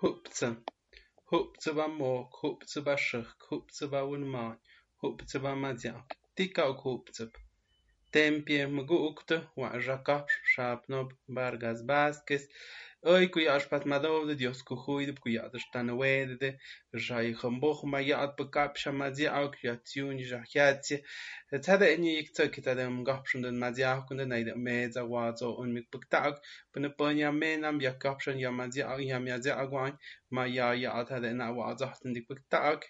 hupca, hupcavā mok, hupcavā šahk, hupcavā unmāj, hupcavā madzjāk, tikāk hupcap. Tempiem gūkta, wa'žakapš, šāpnob, bargās bāzkes, oi cuiash pat madov de dios cuhui de cuia de stan wede de jai khambokh ma ya at bekap shamazi au kreation jahyatie tada eni ikta kitadem gapshun den madia kunde naide meza wazo un mik bektak bune panya menam ya kapshun ya madia ya madia agwan ma ya ya atada na wazo hatin dik bektak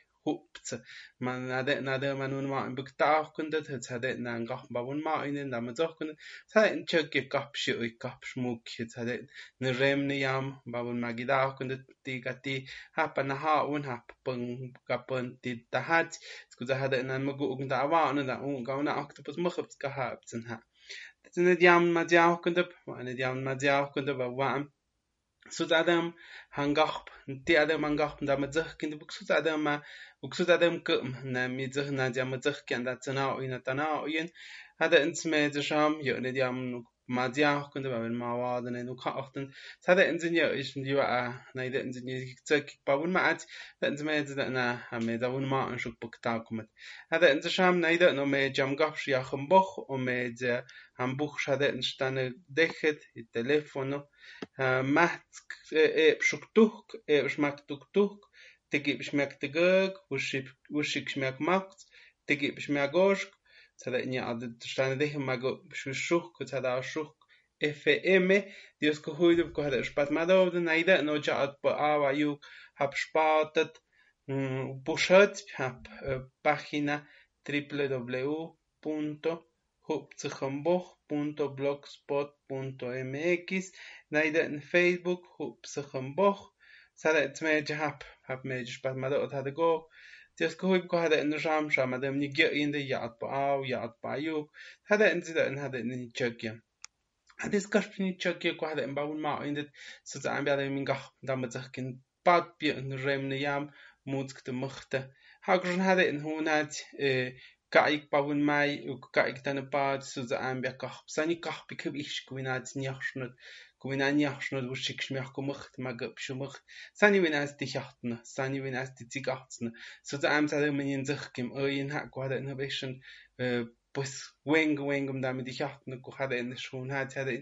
man nade nade man un ma bektaach kunde het hade na gach ba un ma in da man zoch kunde sa in chek ge kap shi oi kap shmuk het hade ne rem ne yam ba un ma gida kunde ti ka ti ha pa na ha un ha pung ka pun ti ta hat sku da hade na ma gu da wa un da un ga na octopus mo khapt ka ha. Tsen yam ma ja kunde ma ne yam ma ja kunde ba wa sut adam hangach ti adam hangach da ma zach kind buk sut adam ma buk sut adam kum na mi zach na ja ma zach kan da tsana o ina tana o yin hada ins me ze sham yo ne diam ma dia kunde ba ben ma wa da ne nu ka achten hada insin ja ich di wa na ida insin ja zak ba un ma at da ins me ze da na ha me da un ma an shuk buk ta kumet hada ins sham na ida no me jam gach shia khum boch o me ze ham buch shade instane tla nedeja mako tada shuk FM Dios kohuydu kohada xpatmadobdu naida nocha atpaaba yu hapxpaotat puxot hab pagina www.hupzijombo.blogspot.mx naida en Facebook hupzijombo sada tsmejcha hap hap mejch xpatmadot hadagog تسكوي بكو هذا إنه شام شام هذا من يجي يندي يعط باو يعط بايو هذا إن زيد إن هذا إن نتشجيا هذا إسكاش بني تشجيا كو هذا إن باول ما يند سوت عم بهذا من قح دام تذكر بعد بي إن الرم نيام موت كت مخته. هاكرن هذا إن هو نات كايك باون ماي وكايك تنا بعد سوت عم سزعم بقح بساني قح بكب إيش كوينات نيخشنت Gwynaani ахшнууд үршигшмях гүмхт мага пшумх сани винаас ди хятна сани винаас ди цигацна суза амсаа минин зэхким ойин хаквада инновation ha wing wing um damit ich achtne go hada in schon hat hada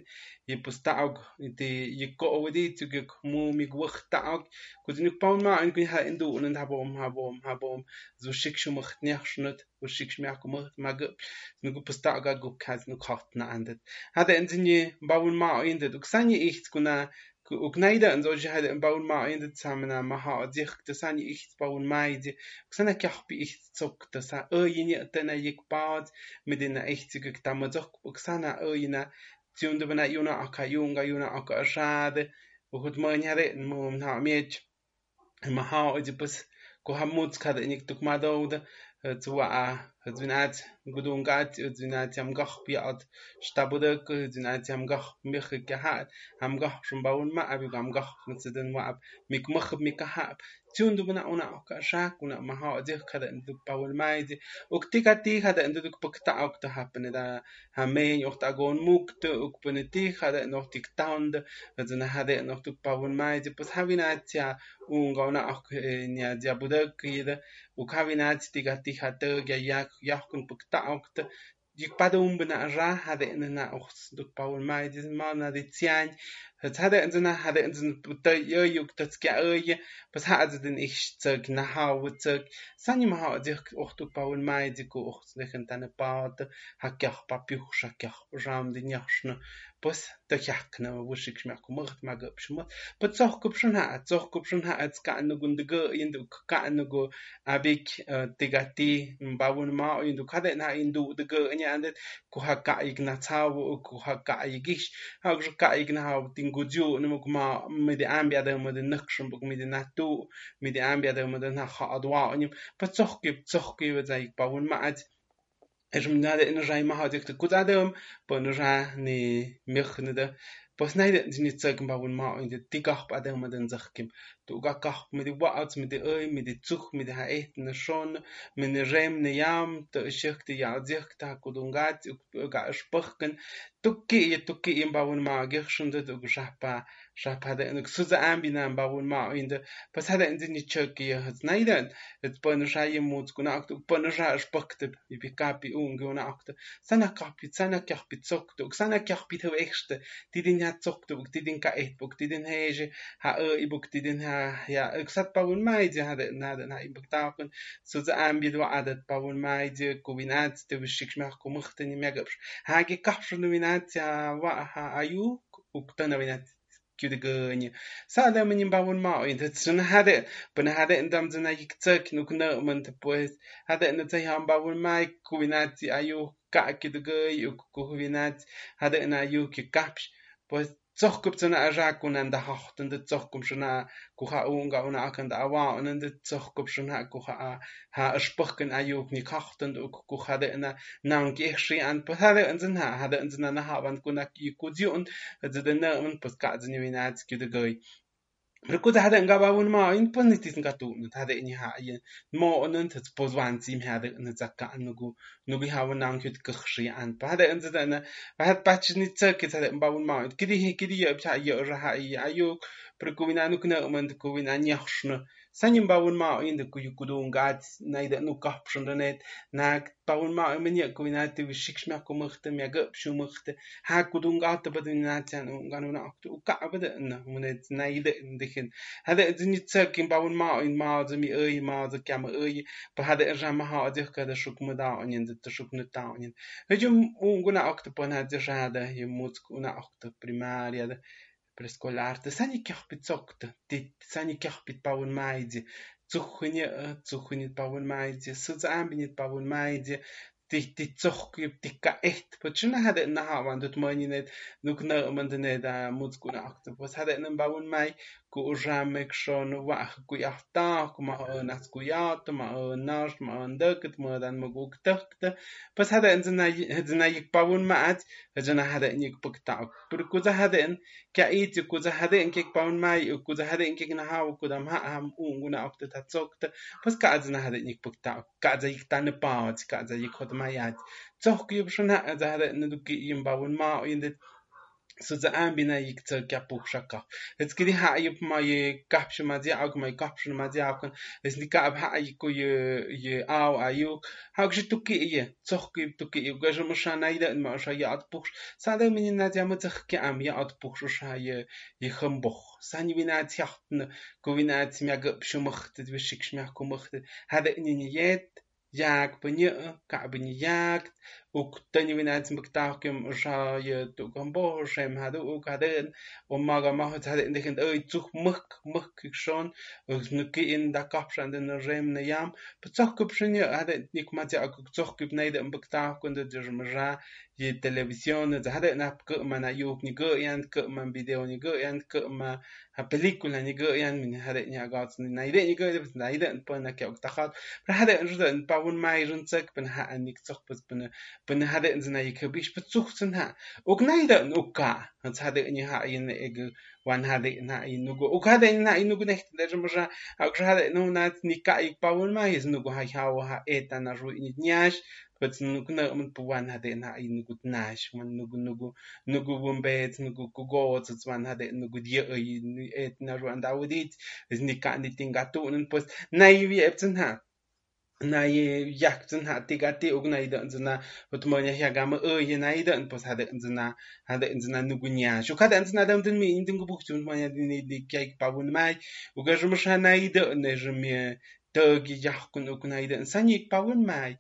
i bus taug di i go wedi tu ge mu mi gwch taug go di baun ma in ha in du und habom habom habom so shik shumucht niachshnut wo shik shmech gumucht ma gab nu go bus taug go kaz nu kachtne andet hada in sinje baun ma in du sani ich guna og وكنايدا ان زوجي هذا بون ما اين تسامنا ما ها ديخ تساني اخت بون ما دي كسنا كحبي اخت تسوك تسا ايني اتنا يك بعد مدينا اخت كك تامزوك وكسنا اينا تيون دبنا يونا اكا يونغا يونا اكا اشاد وخد ما نهاري نموم نها ميج ما ها اجي بس كو هموت كذا انك تك ما دود توا go hamut kada inik tuk ma dauda zu a Zvinat gudungat zvinat am gach biat stabudek zvinat am gach mich gehat. Am gach schon bauen ma abi am gach mit den wa ab. Mik mach mik hab. Tun du bana una ka shak una ma ha de kada du bauen mai de ok tika ti kada du du pakta ok da happen da ha me och da gon mukt ok bune ti kada noch tik taund. Zena hade noch du bauen mai de pas havinat ja un gona ok nya ja budek ida ok havinat tika ti hatte ja yahcon porque taocta yik padumb na raja de na ox duk paul mai dis mana de tian het hade in na hade in sin da yo juk dat ge oje was hat den ich zog na ha wo zog san ma ha dich och du bauen mai di go och nechen deine bade ha gach pa piuch sha gach ram di nyachne bus da jakne wo schik mir kumacht mag bschma but zoch gup schon ha zoch gup schon ha als ka no gunde go in du ka in gudio nimuk ma mi de ambia de ma de nakshum buk mi de natu mi de ambia de ma de na kha adwa anim pa tsokh ke tsokh ke wa zai pa un ma at es um na de in jai ma hat ik de kuda de um pa no ja ni mich ne de pas nay de ni tsok ma un ma in de tikach pa de ma de zakh kim du ga kach mit de waats mit de oi mit de zuch mit de ha eten schon mit de rem ne jam de schicht de ja zich ta kudungat ga spachken tukki ye tukki im bawun ma gechshun de du gshapa shapa de en suza ambina im bawun ma in de pas hada in sin chöki hat neiden et bon shaye mut guna akt bon sha spakte bi bi kapi un guna akt sana kapi sana kapi zok du sana kapi de exte di din hat ja, ik zat Paul Maidje hade na den ha impactaken so ze aanbieden adat Paul Maidje combinatie te beschiks mer komuchte ni mer gaps ha ge kapsche nominatie wa ha ayu ukta nominatie كيو دغني سادا من يباون ما انت تسن هذا بن هذا ان دم زنا يكتك نكنا من تبوس هذا ان تي هم باون ما كويناتي ايو كا كيو دغي يو كوينات هذا ان ايو كي كابش بس zoch kup zena aja kunen da hachten de zoch kum shona kuha unga una akan da awa unen de zoch kup shona kuha a ha a spochen a yuk ni kachten uk kuha de na nang gech shi an pahale an zin ha hade an zin na ha ban kunak i kudzi und de na un paska zin winats ki de goy da hada nga bawun ma in pon nit tin gatu nit hada ini ha ye mo onen tet pozwan sim hada in zakka nugu nugu ha wan nang hüt gchri an hada in zada na pa hat bach nit tzak hada bawun ma gidi he gidi ye psa ye ra ha ye ayu prekuwina nuk na man kuwina nyachshna Sanyin bawun mao inde ku yukudun gat naida nu kapshun danet nak bawun mao menya ku inate vi shikshma ku mkhte mi agab shu mkhte ha kudun gat badu inatan unganu na aktu uka bada na munet naida indikhin hada zinit sakin bawun mao in mao zmi ay mao zakam ay pa hada rama ha adih kada shuk muda onin da shuk nu ta onin hejum unguna aktu pana da shada yemut una aktu primaria da preescolar, de sani kerpitsok, de sani kerpit paun maidje, zuchunje, zuchunje paun maidje, suzambinje paun maidje, die die zorg die ka echt wat je na had na want het man je net nog na man de net moet kunnen achter was had het een bauen mij ku'xamec xo nuhuaj cuyajtaj, cuma'oon ajtz cuma'oon nax, cuma'oon dëkët, mëdan mëguc tëjktë, pues jade'en zënayicpabun ma'ach, jëdxëna jade'en yicpëcta'oc, pero cuza jade'en quia'itzi, cuza jade'en quiecpabun mayi, cuza jade'en quiecnajaw, cudam ja'am ungunaoc tëthatzoctë, pues ca'atzëna jade'en yicpëcta'oc, ca'atza yictanëpawach, ca'atza yicjotmayach, tzojc yëp xona' atza jade'en nuduqui'yi mbabun ma'o yëndet ستأمبينا يكتكابو شكا هتكلي ها يب ما يكابش ما دي عاك ما يكابش ما دي عاك اسني كاب ها يكو ي ي أو ايو هاك جتوكي إيه تخكي بتوكي إيه جاج مش أنا يدا ما شا يعد بوش سادا من نادي ما تخكي ام يعد بوش شا ي يخمبخ ساني بينا تيختن كوينا تميا بشمخت بشكش ميحكو مخت هذا اني نيات ياك بني كعب نياك وكتاني وين عاد مكتاكم شايت وكمبو شيم هادو وكادن وما غما هت هاد اندك اند اوي تسوخ مخ مخ كشون نكي ان دا كابشان دن ريم نيام بتسوخ كبشني هاد نيك ماتي اك تسوخ كبنايد ام بكتاكم دجرمجا يي تلفزيون هاد أنا بك مانا يوك نيكو يان ك من فيديو نيكو يان ك ما بليكولا نيكو يان من هاد نيا غاتس نايدن نيكو بس نايدن بونا كيوك تخات هاد نجد ان باون ماي جنتك بنها انك تخبز بن nuki in da kapshan den rem yam btzok kup shin ye haden nik ma ja uk zok kup de bktah kun de der mra ye televisión de haden na ku ma na yuk ni go yan ku ma video ni go yan ku ma ha na na na uk ben hade in zina yike bish bezucht zin ha uk naida nuka hans hade in ha in ege wan hade in ha in nugo uk hade in ha in nugo necht der mja uk hade no na nika ik bawul ma is nugo ha ha ha eta na ru in nyash bet nugo na um puwan hade in ha in nugo nash man nugo nugo nugo bumbet nugo kugo zut man hade nugo die in et na ru an daudit is nika ni tinga tu un pues nai wie ebzen ha na ye yak zin ha tiga ti ug na ida zina utmonya ya gama e ye na ida pos hada zina hada zina nugunya shu kada zina dam din mi indin gubuch tun monya din di kay pabun mai. Uga jum sha na ida ne jum ye tăgi yahkun ukun aida sani pawun mai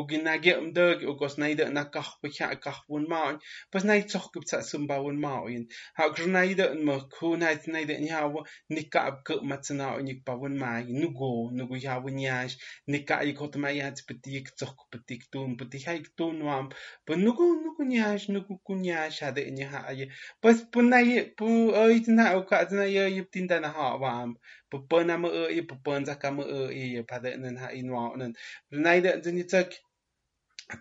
ugi nagi um dog ugos naida na kah pucha kah wun maun pas nai tsok kup sa sumba wun maun ha grnaida un ma ku nai naida ni haw nikka kut ku matsna un ik pa wun nu go nu go ya wun yash. Nikka ik hot mij ya tpetik tsok petik tun petik ha ik tun wam. Pa nu go nu go yash nu go kun yash ha de ni ha ye pas punai pu oi na u ka na ye yip tin da na ha wam. Pa pa na ma e pa pa za ka ma e pa de na ha in wa nan naida Tek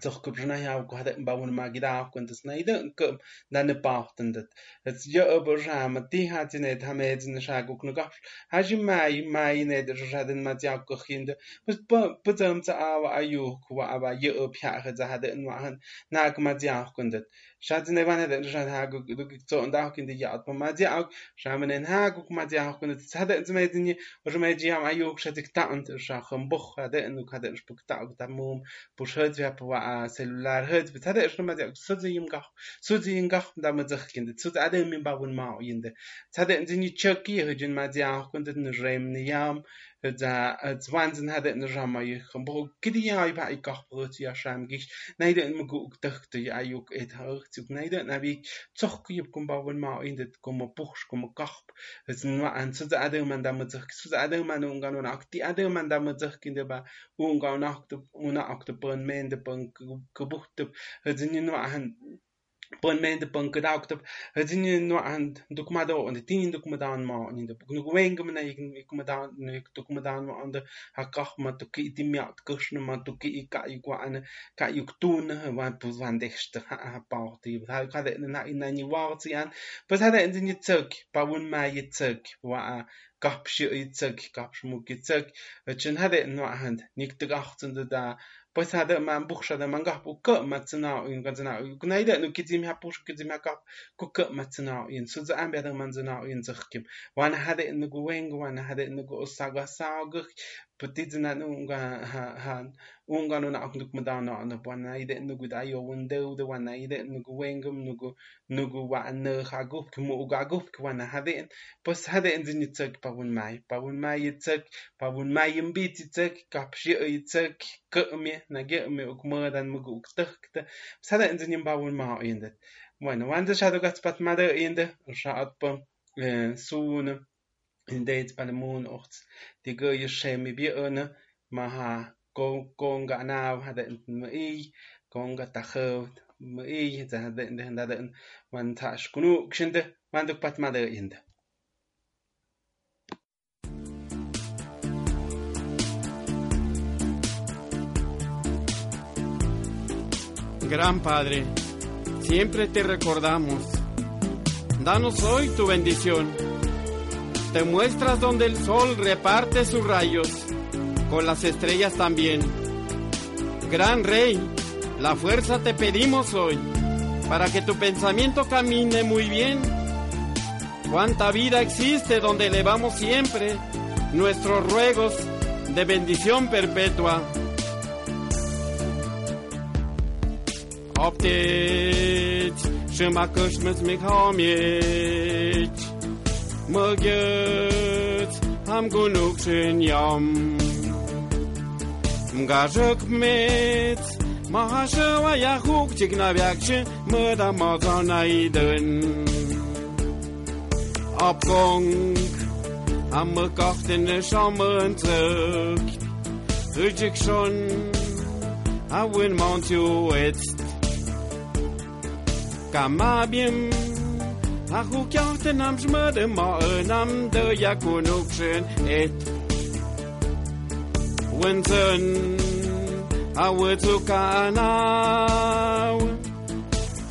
toch kup na ja ko had ba un ma gida ko ntes na ida kup da ne pa tendet et je obo ja ma ti hat ne ta me et ne sha ko knu ka ha ji mai mai ne de ja den ma ja ko khinde pus pa pa tam ta a wa ayu ko wa ba ye op ja ha za had en wa han na ko ma ja ko ndet Schatten ne wann den schon ha du so und auch in die Jahr po ma ja auch schamen en ha gu ma ja auch und hat in me dinge was me ja am ayo schatik ta und scha kham buch hat en du hat spuk ta und da mum po schaut ja po a cellular hat hat er schon ma ja so ze im gach so ze im gach da ma zach kind so da dem im bawun ma inde hat en dinge chucky hujin ma ja auch und den rem ne yam da zwanzen hat in je gebro kidi ja ba ik gach brot ja sham gich neide in go dachte ja juk et hoog zu neide na wie zoch ki kom ba won ma in dit kom buch kom gach es nu an zu ade man da mit zu ade man un gan un ak die ade man da mit sich kinde ba un gan nach de un ak de bon men de bon gebucht het sind nu an pën me de pën kada okta hajini no an dukma do on tin dukma dan ma on de nu wen gem na ik dukma dan nu ik dukma dan ma on de ma to ki ti mya ma to ki ka i kwa an ka i van de st ha pa ti ha ka de na in ni wa ti an. Pas de ni tsök pa ma i wa gapshi i tsök kapshmu ki chen ha de no an nik de da pois hade man buxa de mangah pu ke matzna in gazna gnaide nu kizim ha push kizim ha ku ke matzna in su za am bede man zna in zeh kim wan hade in go weng wan hade in go saga saga putizna nu ga ha ha unga nu na akduk madana na wan ide nu go da yo wende de wan ide nu go weng nu go nu go wa na ha go kmo ga go wan hade pois hade in zin zek pa wun mai pa wun mai zek pa wun mai im bit zek kapshi zek ke mi na ge me uk mo dan mo uk tak sada in zin ba wun ma indet bueno wanda shado gat pat mada inde shat pa soene in dates by the moon ocht die go je shemi bi ene ma ha go gonga naw hada in i gonga ta khot ma i za hada in hada in man ta shkunu kshinde man duk pat mada inde Gran Padre, siempre te recordamos. Danos hoy tu bendición. Te muestras donde el sol reparte sus rayos, con las estrellas también. Gran Rey, la fuerza te pedimos hoy, para que tu pensamiento camine muy bien. Cuánta vida existe donde elevamos siempre nuestros ruegos de bendición perpetua. optici și macășmeți mic homici. Mă gheți, am gunuc și în iom. Mga żokmec, maha na wiakcie, myda moco na idyn. Obkong, a my kochtyny szomyncyk, Hücik schon, a win montu. kama bim a hukyarte nam jmade ma nam de yakunukshin et winton a wutukanaw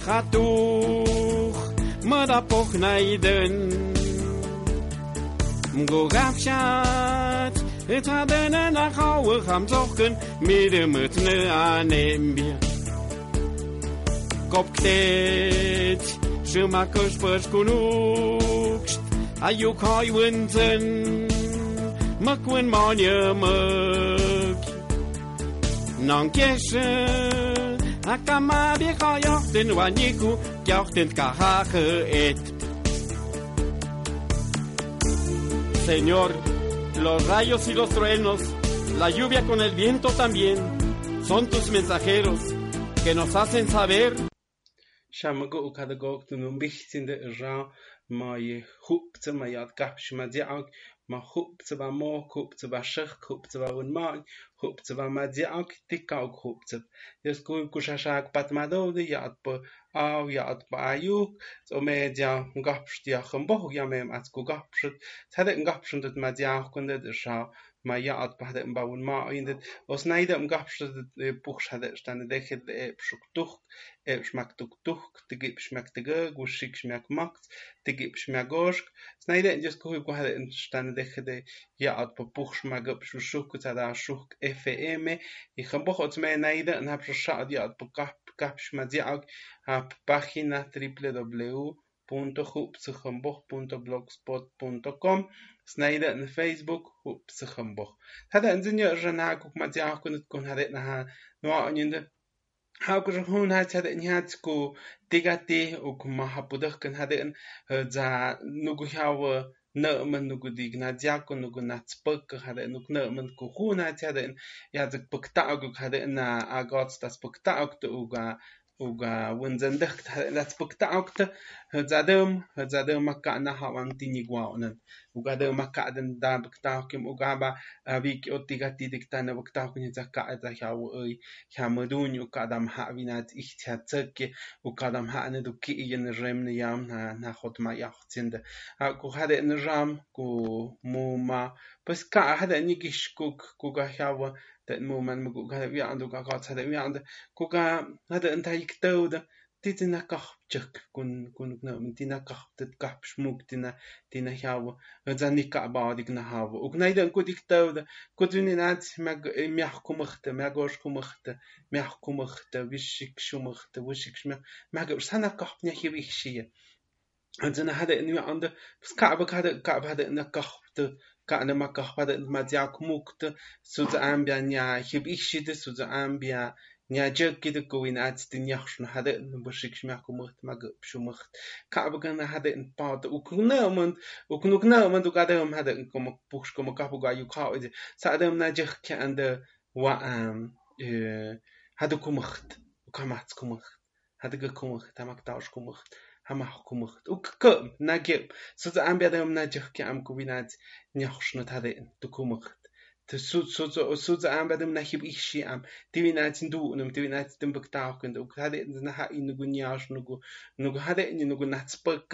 khatuch madapoch naiden mgogavshat et hadenen a khawch am zochen mit dem tne kopteet, ze makkers verskoenoekst, a juk hoi winten, mak win manje mak. Nan kese, a kama bi ga jachten waniku, jachten kahake et. Señor, los rayos y los truenos, la lluvia con el viento también, son tus mensajeros que nos hacen saber Shamago Ukadagok to no bichs in the ra my hoop to my yard gash madiak, my hoop to my more hoop to my shirk hoop to my own mark, hoop to my madiak, tick out hoop to. Just go kushashak pat mado the yard po aw yard po ayu, so media gapsh diakum boh yamem at go gapsh, tadak gapsh and madiak under. maar ja, het majaat pahde mbawun ma indet os naida mgapsh de puch hade stane deche de epsuk tuk, e schmak tuk tuk de gib schmak de gus schik schmak macht de gib schmak gosch snaida in just kuhib hade stane deche de ja at po puch schmak gab shu shuk tada shuk fm heb ook het me naida en heb shu shad ja at po kap kap schmak diag hab pagina www www.hoopsichemboch.blogspot.com Snijden in Facebook Hoopsichemboch. Het is een jaar na ik ook met jou kunnen kon het na haar nooit in de Hou ik er gewoon uit het in het ko digate ook mahapudig kan het in za nog jouw na het spukken het in gewoon na uga wenzendeh las pekta ok zadem zadem makka na hawan tini gwaonan uga de makka den da pekta kim uga ba vik otiga tidik ta na pekta kun za ka za ya u ei ya mudun u kadam ha vinat ich ta tsek u kadam ha ne du ki in rem ne yam na na hot ma ya khtsind ha ku hade ne ram ku mu ma بس كا هذا اني كيش كوك كوكا هيابا تات مومن مكوك هذا بيا عندو كاكا هذا بيا عندو كوكا هذا انت هيك تو ده تيتنا كاخب تشك كون كون كنا من تينا كاخب تتكاخب شموك تينا تينا هيابا غزاني كاعبا ديكنا هابا وكنا أيضا نكو ديك تو ده كوتوني نات ميحكو مخت ميحكو مخت ميحكو مخت وشك شو مخت وشك شو مخت ميحكو بس أنا كاخب نحكي بيك هذا اني عنده بس كعبك هذا كعب هذا انك كاخب كأنما كخبر المدياك موكت سود أمبيا نيا هبيشيد سود أمبيا نيا جركيد كوين أتس تنيخشن هذا نبشيكش ميحكو مخت ما بشو مخت كعبغن هذا نباد وكنامن وكنوكنامن وكادهم هذا نكم بوش كم كابوغا يكاود سادم ناجخ كأند وأم هذا كمخت وكامات كمخت هذا كمخت تمك داش كمخت хамаахкумх уккэм нагив суза амбядэм нажихки амкувинат няхшно таде тукумх тэсү суза суза амбядэм нахиб ихши ам тивинатин ду нэм тивинатин бэктаахкэн укхаде наха инугу няашнугу нугу хаде инугу нацпэк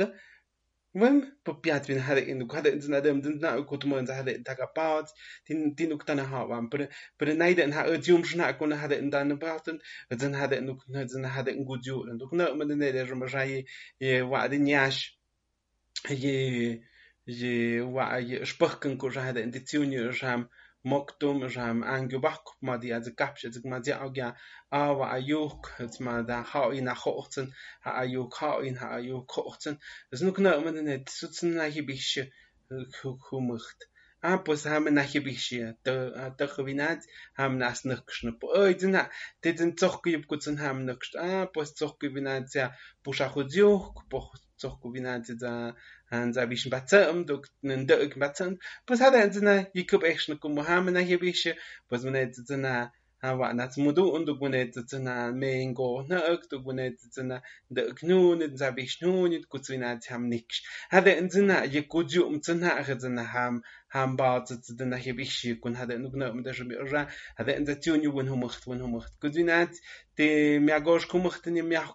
المهم ببيات من هذا إنك هذا انت نادم دنت نا كنت ما انت هذا إنتاك باوت تين تين نكتا نها وان بر بر نايدا انها اديوم شنا اكون هذا انت أنا نباتن زن هذا إنك زن هذا انكو ديو إنك نا من نايدا رمجاي وعد نياش ي ي وعي شبخ كنكو هذا انت تيوني رجام moktum ram angebak ma die also gapsche ma die augia awa ajuk het ma da ha in nach hochten ha ajuk ha in ha ajuk hochten es nu kna man net sutzen na hibische humucht a pos ha na hibische de de gewinat ham nas nuk knup oi dina dit den zoch gib gutsen ham nuk a pos zoch gewinat ja busha chodjuk po zoch gewinat da han za bishn batsam do nen de ik batsam pas hada zna yikup ekshn kum muhammed na hebische pas manet zna ha wa na mudu und du gunet zna mengo na ok du gunet zna de knun za bishn nit gut zna ham nix hada zna yikuju um zna zna ham ham ba zna na hebische kun hada nu gna um da shbi ra hada in za tun yu won humacht won humacht gut zna de miagosh kumacht ni miach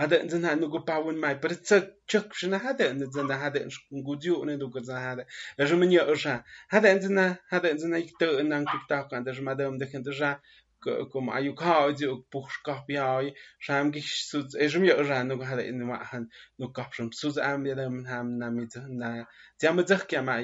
هذا نزن هذا نقول باون ماي برتسا تشك شنا هذا؟ نزن هذا نقوديو ندوك زن هذا. رجو من يا أرشا هذا نزن هذا نزن يكتو إنن كتاو كان دج مدام دك ندجا kom ayukao yo puxkap yao sham ki sut ejum yo ran no hada in ma han no kapshum sut am ya ham na mit na jam zakh kya ma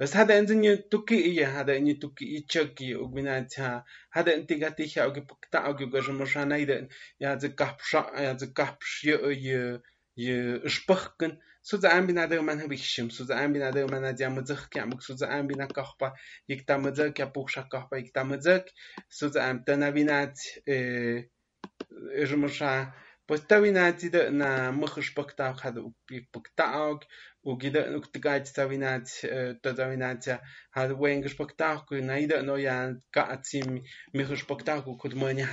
was hada in ni tukki ya hada in tukki ichaki ugbina cha hada in tiga ti ya ogi pukta ogi gajum shanaida ya zakh kapsha ya zakh kapsh yo yo spachken Судза амбина дэ ман хавихшим, судза амбина дэ ман адя мзэх кямк, судза амбина кахпа, икта мзэх кя пухша кахпа, икта мзэх, na mkhsh pakta khad paktaog u gida had wengish paktaog na ida no ya ka atsim mkhsh paktaog ku kudmani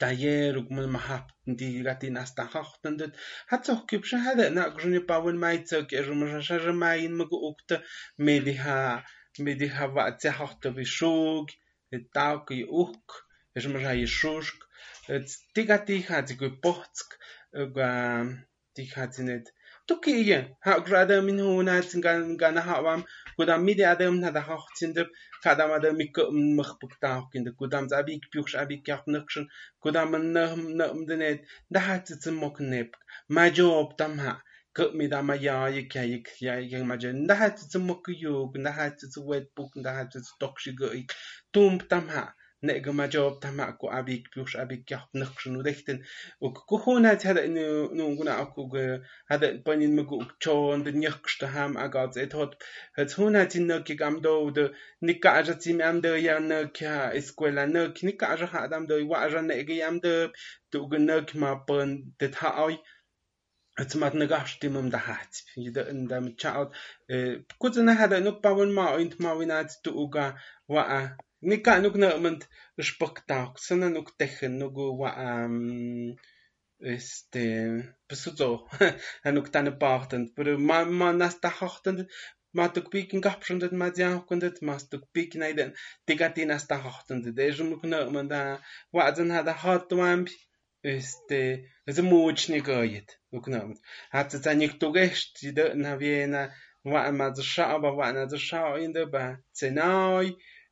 Daer og man hapten die gat den as der hachtendet hat och kypsche hade na grunne bauen meizog er machage main me geokte. Me die ha me die ha wat ze hachte wie schog et dag i ok es mach ha schog et digat die hat ze gepochtsk die hat sie net 특히 이게 그러다 민후 나스간 가나 하밤 그다음 미디 아담 나다 하친데 가담 아담 미크 먹북다 하킨데 그다음 자비 뷰크샤 아비 캬프늑신 그다음 나음드네 다하츠 먹네 마조업 담하 كمدا ما يا يك يك يا يك ما جن ده هات تسمك يوك ده هات تسويت بوك ده هات تسوكش جيك توم تمها nega ma jawab tama aku abik biush abik yahb naqshnu dehtin u ku khunat hada inu nunguna aku ge hada panin mugu chon de nyaqshta ham agat et hot het hunat in nok gam do de nikka aja tim am de ya nok ha escuela nok nikka aja ha adam do wa aja nega yam de tu ge nok ma pan de tha oi mat ne gastim um der hat in dem chat kuzen hat er nu bauen ma und ma win du uga war Nika nuk nëmënd është pëktak, sëna nuk tejen, nuk wa, um, este, pësuto, e nuk të në pahtënd, për ma, ma nas të hahtënd, ma të këpik nga përshëndet ma dja këndet, ma së të këpik në iden, tika ti nas e të hahtënd, dhe zhë nuk nëmënd, wa zën hada hatë wambi, este, замучный гает, укнам. А ты за них тугешь, ты да, наверное, ваама зашаба, ваана зашау, инда ба, ценай,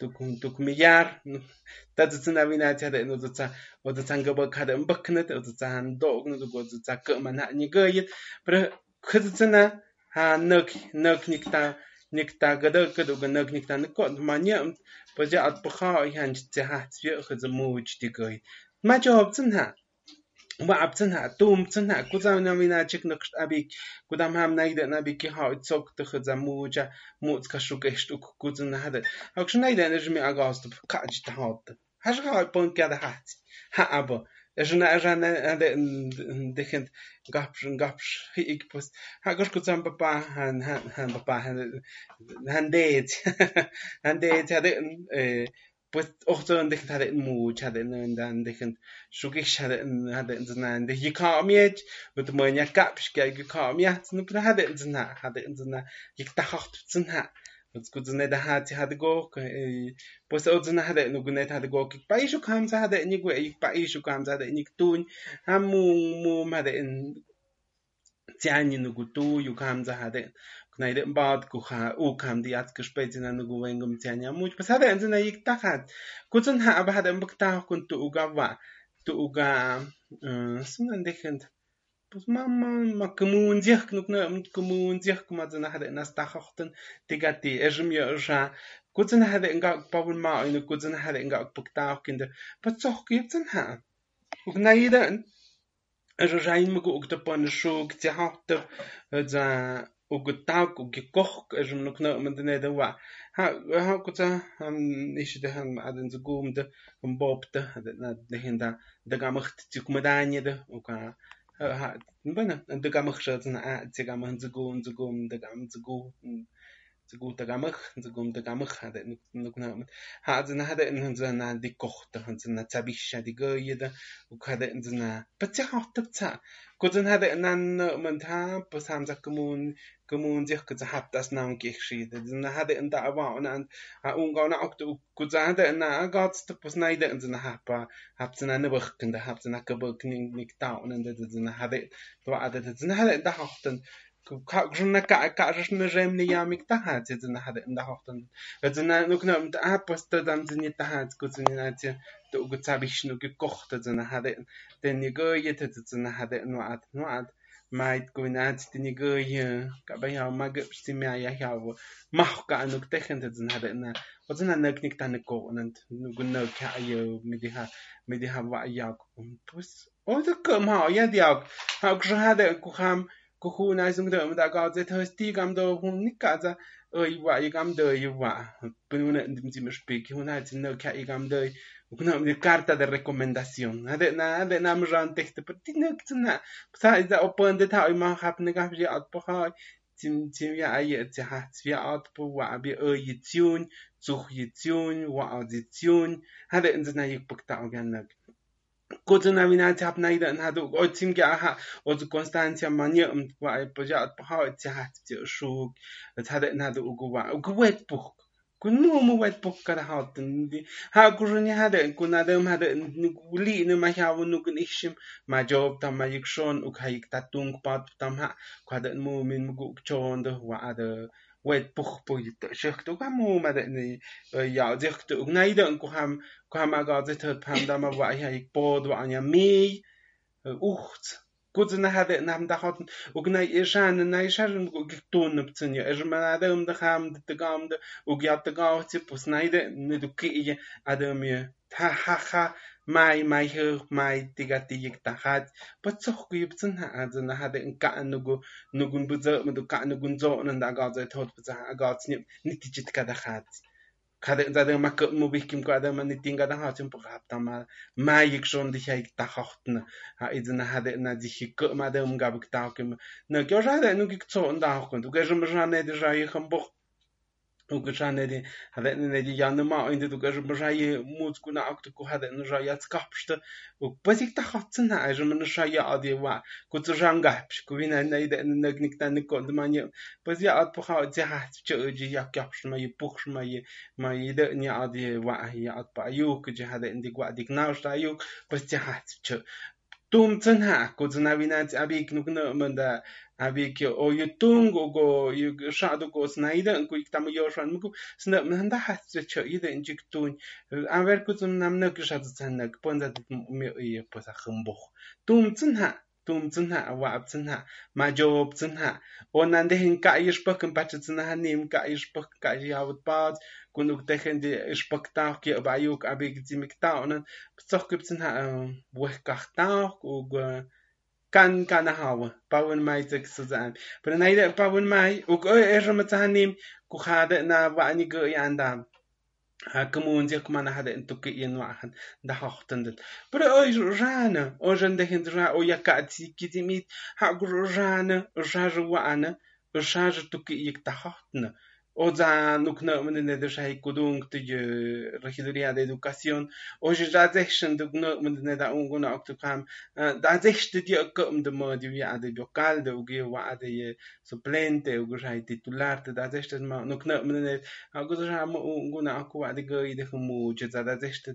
докумияр тацэн авина чад ну за ода цанга ба кад мбакнат ода цан дог ну го за цак мана нигает пр хцэна ха нок нок никта никта гада кад уг нок никта нко мане позя от пха янч ця ха цве хз мууч дигой мачо обцэн ха khud mu chi ti ga ma job tsa ha وعب تنها توم تنها كوزا نامينا تشك نقشت أبيك كودام هم نايدا نبيكي هاو تسوك تخزا موجا موت كشو كشتوك كوزا هذا هاكش نايدا نجمي أغاست بكاج تهات هاش هاي بون كذا هات ها أبا اجنا اجنا هذا دخنت قابش قابش هيك بس هاكش كوزا بابا هن هن هن بابا هن هن ديت هن ديت هذا pues en dechen hade en much hade en dan dechen shugish hade zna de ye kamiet mit de moya kapsh ke ge kamiet nu pra hade zna hade zna yik ta hacht zna mit gut zna da hat hade go pues o zna hade nu gunet hade go pa ishu kam za hade ni go ik pa ishu kam za hade ni tun ham mu hade en tiani nu gutu yu kam za hade Knaide bad ku ha u kam di at gespät in anu guwengum tianya much pas hada enzina yik takat kutsun ha aber ta kun tu uga wa tu uga sunan dekent pues mama ma kumun zich knuk na kumun zich kuma zana hada nas ta khochten tigati ejum ya sha kutsun hada nga pawun ma inu kutsun hada nga bak ta kinde pas zoch gibtsen ha? Ugnaida er rain mo go ugta pan shug ook het taak ook de kook, er zijn nog niks met de nee te doen. Ha, we gaan kote, we hebben niet eens de handen de handen te gooien, de handen te gooien. Nou, de handen te de handen. Shat na ti gamach zu gum zu gum de gam zu gum gute gamach ze gumte gamach hade na hade in ze na di kochte han ze na tabisha di goyede u hade in ze na patja hat tsa ko ze hade nan man ta pas ham za komun komun sich ge hat das na gich schide ze na hade in da wa und an ha un ga na ok ko ze hade na gats te pas naide in ze na hapa hab ze na ne bach kende hab ze na gebuk ning nik ta und in ze na hade to ade ze na hade da hochten na кажешна жемни ямик тахац это на хада на хохтан это на ну кна а просто там за не тахац ку за не на те то уг цабиш ну гекохт это на хада den ni go yet это на хада ну ат ну ат майт гуйнат den ni go ye ka ba я маг стимя я я во мах ка ну техен это на хада на вот на нек ник тан ко und ну гна ка yo mit die ha mit die ha wa ja пус oder komm ha ja diak ha gsch hada ku ham ku khu nai sung de da ga ze thos ti gam do hun ni ka za ơ i wa i gam de i wa pero una ha tin no ka i gam de una de carta de recomendación ade na ade na m ran text per ti nek tsna sa da open de ta i ma hap ne ga ji at po ha tim tim ya ai ze ha tsvia at po wa bi ơ i tune zuch i tune wa Gordon har vi nåt att nåda en hade och tim konstantia manje om på ett på jag på de ha kun ni hade kun hade om hade nu guli ha nu kun ishim ma jobb tam ma ikson och ha ikta tung på tam ha. Kvar den mu min mu gå wedbuchbwyd siachdwg am mw ma ni iaw diachdwg na i dyn gwham gwham ag adeg tyd pan dam a wai hai bod wa anya mi ucht gut na hade na da hat og na e shan na e shan go gitun ptsin ja er ma da um da ham de gam de og ja de ga ti pus na de ne du ki ade me ta ha ha mai mai her mai tiga tiyik tahat patsoh ku yibtsin ha azan na hada in ka mu ka nugun zo nan da ga za tot buza ga tsni nitijit ka da hat kada da da mak mu bikim ka da man nitinga da hat im prat da mal mai ik schon dich ik da hochten ha izan hada na dich ko ma da um gab ta kim na gyo ja da nugi tso nda hochen du ga jom ja ne de ja ich ham boch Ugasha nedi hadet nedi yanı in de ugasha bajayı mutku na aktu ku hadet nja yat. U pazik ta hatsın na ajı mı nja ya adi va. Ku tjan gapş ku vina nedi nagnik ta ne kond ma je Paz ya at Je je de ni adi va ya at pa yu ku ji hadet indi gwa dik na avec o yutung go shadu go snaida ko iktam yo shan muku sna nda hat cho ide injik tun aver ku zum namna ku shadu tsanna ponda mi ye posa khumbo tum tsin ha tum tsin ha wa tsin ha ma jo tsin ha. Nan de hin ka yish pak kan pat tsin ha nim ka yish pak ka ji hawt pat. Kun uk techen di ish pak ta ki ba yuk abig ti ta on tsokh ku tsin ha wa ka ta ku كان كان hawe pawen mai tek sazam pero ماي de pawen mai uk o erro matahanim ku hade na wani go yandam هاكمون ديك ما نهاد انتو كيين واحد ده هختن دل برا اوي رانا أو جن ده هند را أو يكاتي كيتي ميت هاقر رانا رجاج وأنا رجاج تكي يك تحختن ana jaja tu ki yik ta hochten o za nuk na men ne de shai kudung te regidoria de educación o je ja zechen de no men ne da un guna ok kam da zechte di ok um de mod vi ade local de uge wa ye suplente uge shai titular te da zechte ma nuk na men ne a go ja mo un guna ak wa de ge de mu je da zechte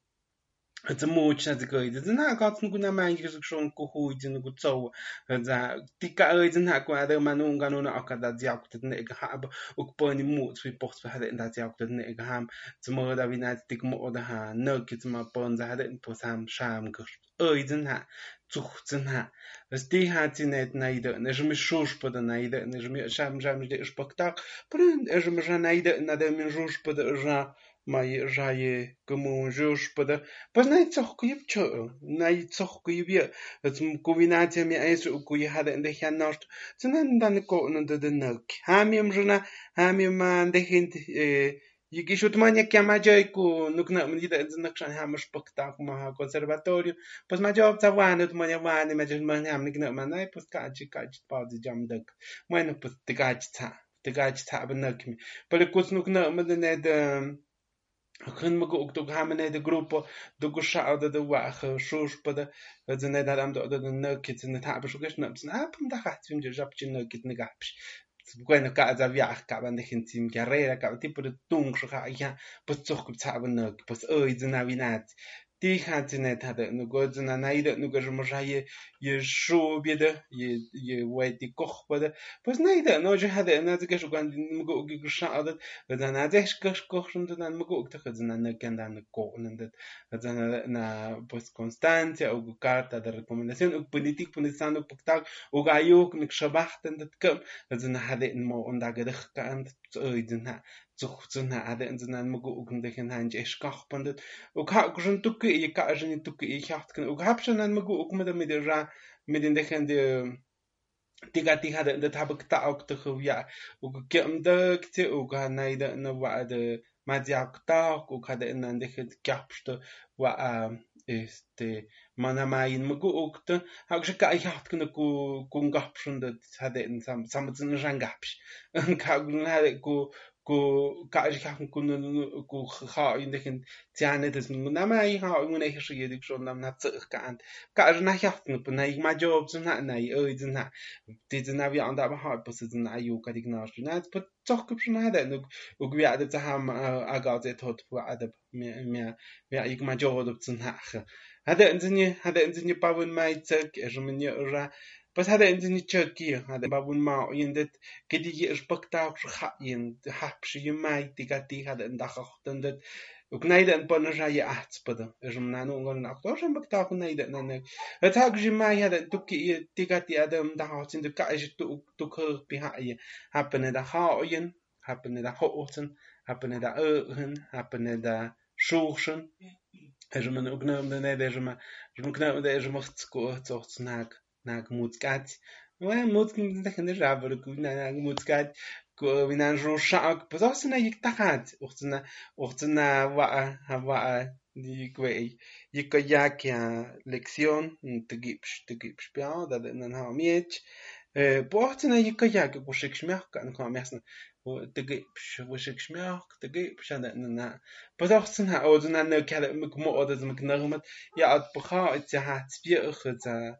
klein hat sind no ke tan ko de zan ma hanye ja at po khai ye ge bi mu cha go da ni she ja ja i wa ku nya ma de nu na ti wa ye yak ho het moch na go de na gat nu na ma ngi schon ko hu di nu zo za ti ka e den ha ko ade man nu ga nu na akada dia ku de ga ha ook po ni mu swi pocht fa hade da dia ku має пода. Pues na tsohkuyib cho, na tsohkuyib ya, kombinacja mi es ukuyi hada de janost, cenan dan ko no de de nok. Hamim juna, hamim man de gente Yiki shutmanya que amajay ku nukna mnida znakshan hamash pakta ku maha conservatorio, pues majo tsawana tmanya wane majo man ham nikna manai pues kachi kachi pawdi jamdak. Bueno pues tkachi tsa, tkachi tsa abnakmi. Pero kus nukna mnida Ik Kun mag ook toch gaan met de groep, de gushaalde, de wacht, schoorspad, het zijn net aan de nukit en het hebben zoek eens naar het hebben dat gaat in de japje nukit en gaps. Gwen ook als een jacht gaf en de hint in gereden gaf, type de tong zo ga ja, pas toch op het hebben nuk, pas ooit en avinat. die gaan ze net hebben. Nu gaat ze naar nijden, nu gaan ze maar je je schoen bieden, je je weet die koch bieden. Pas nijden, nou je hadden, nou ze gaan gaan die moet ook ik gaan altijd, we dan na deze koch kochen, dan moet ook toch ze naar kan dan koken en dat dat dan na pas Constantia ook karta de recomendatie, ook politiek van de staan ook paktak, ook ayo ook nik shabacht en dat kan, dat ze hadden mo ondag de kan dat ooit na. De hanj esh kachpandet u ka grun tukke i ka ajni tukke i chacht kan u hab schon an mugu uk mit mit ra mit in de de tiga de tabak ta ok te khu ya u kem de kte u ga naida na wa de ma diak ta u ka de in de hin kapste wa este mana mai in ku ku de sam sam zin jan gapsch ka ku kaisha kun ku kha in dekin tiane des is ma i ha un ne shi yedik shon nam na tsikh kan ka na yaft nu na i ma job na na i na dit na vi anda ba ha pus na yu ka na na toch kup nu u ham aga tot fu adab me i ma job na hada in zin hada in zin pa wen بس هذا انت نتشاكي هذا بابون ما يندت كدي يشبكتا خاين حبش يماي تيكاتي هذا اندخ اختندت وكنايدا ان بنرجع يا احتسبدا جمنا نقول نقطوش بكتا كنايدا نانا هتاك جماي هذا توكي تيكاتي ادم دها تند كاج توك بها هابن دا هاين هابن دا هوتن هابن دا اهن هابن دا شوخشن Eżemy ugnąłem do nede, że ma, że ugnąłem do nede, że ma chcko, co chcnak. Na moet katen, want moet klimmen tegen de heuvelen, moet katen, want we n zo schaak, bij de afstand een jeetachtig, of toen een, of toen een waa, waa, die ik weet, je kan ja, ja, leksjon, tegepsh, tegepsh, pia, dat is een haam iets. Bij kan ja, je kan beschikbaar, kan komen, ja, is een, tegepsh, beschikbaar, dat is een. Bij de afstand hadden ja, het.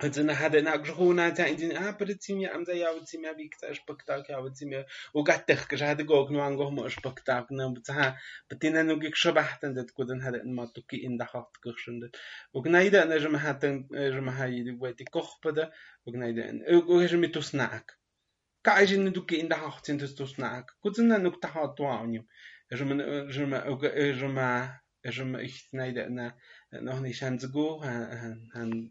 Хотя хадэ на гжхуна та индин а притим я амда я утим я викта спектакль я утим я у гаттех кж хадэ гог ну анго мо спектакль на бца бтина ну гик шабахтан дэт куден хадэ ма туки инда хахт кшунд у гнайда на жма хатан жма хайди бэти кохпада у гнайда у жми туснак كايجي ندوكي إن ده حاطين تستوسناك كنت إن نك تحط وعونيم جم جم جم جم إختنايد أنا نحن شان زجو هن هن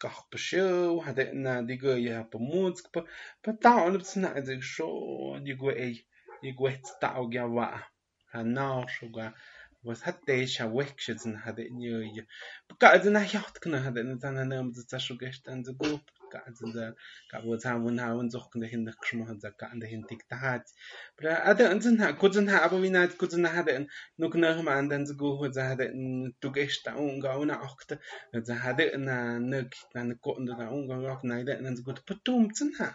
carpecheu, حدائنا ديقو يا بموتك بتاعو لبسنا ادري شو ديقو اي ديقو تاعو يا واقع هناش وقا بس حتى إيش هويك شدنا هذا نيو بقى ادنا يحتكنا هذا نتانا نام تتاشو قاشتان زقوب dat het ook idee dat ze hadden in mij ook doen dat dat ze hadden in die go in de hadden in zijn kan ha die go in de hadden in zijn nyash hadden in zijn ungaun ook en hou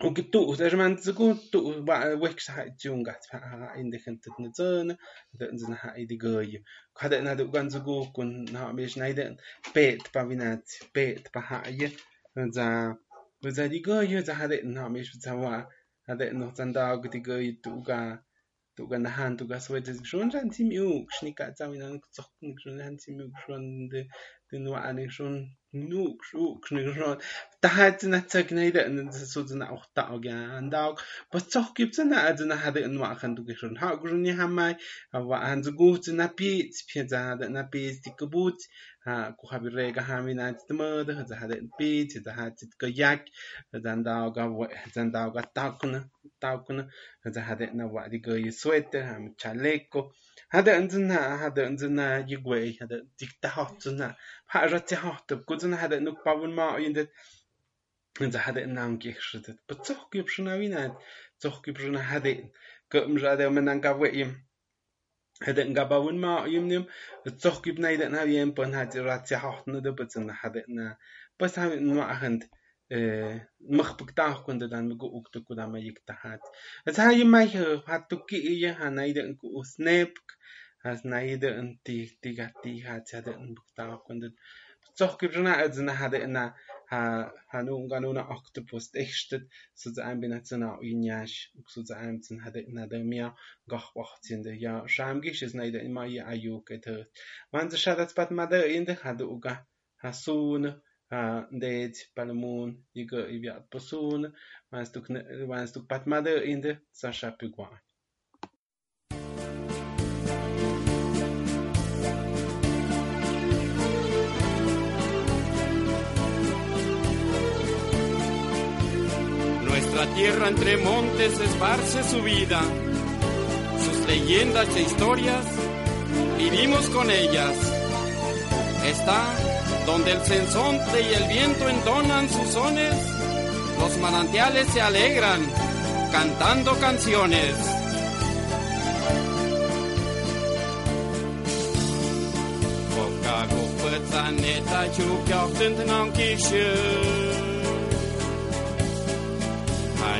因为土，就是说，泥土，把外星人种下去，然后在里面长出植物。这个植物可以改变，这个能够改变土壤的性质，改变土壤的性质，让植物生长。Tim u schon de de no ane schon nu shu knig schon da hat na zeig neide und so sind auch da und da was doch gibt's na also na hatte in machen du schon ha schon nie haben mai aber han so gut na pi pizza na pi die gebut ha ku hab rega ha mi na de mode ha hatte pi da hat ko yak dann da ga dann da ga takuna takuna da hatte na wa die go sweater ha chaleco hade înzân ha hade înzân na yigwe hade dikta hotsun na Haġa tiħoħtib, kudzun ħada nuk pawun ma' jindet. Nza ħada innam kieħ xritet. Bat tsoħki bxuna winat, tsoħki bxuna ħada. Kum ġada minna nkawwejim. Ħada nkabawun ma' jimnim, tsoħki bnajda na' jem pon ħati ratja ħoħtna da badzun ħada na. Bas ħada nma' ħand. مخبك تاعه كنت دان مكو اكتو كدا ما يكتحات. از هاي ما يخ هاتو كي إيه هانا يدن كو سنابك ku snap has naide en ti ti gati ha chade en begdaag kunde. Zoch gibt na als na hade na ha ha nu nganu na octopus echtet so ze ein binazona inyash so ze ein zin hade na de mia gach wachtzinde ja sham gish is naide immer je ayuk et. Man ze shadat pat made inde hade uga hasun deed palamun iga iviat pasun wans tuk wans tuk pat made inde sasha pigwa Nuestra tierra entre montes esparce su vida, sus leyendas e historias, vivimos con ellas. Está donde el censonte y el viento entonan sus sones, los manantiales se alegran cantando canciones.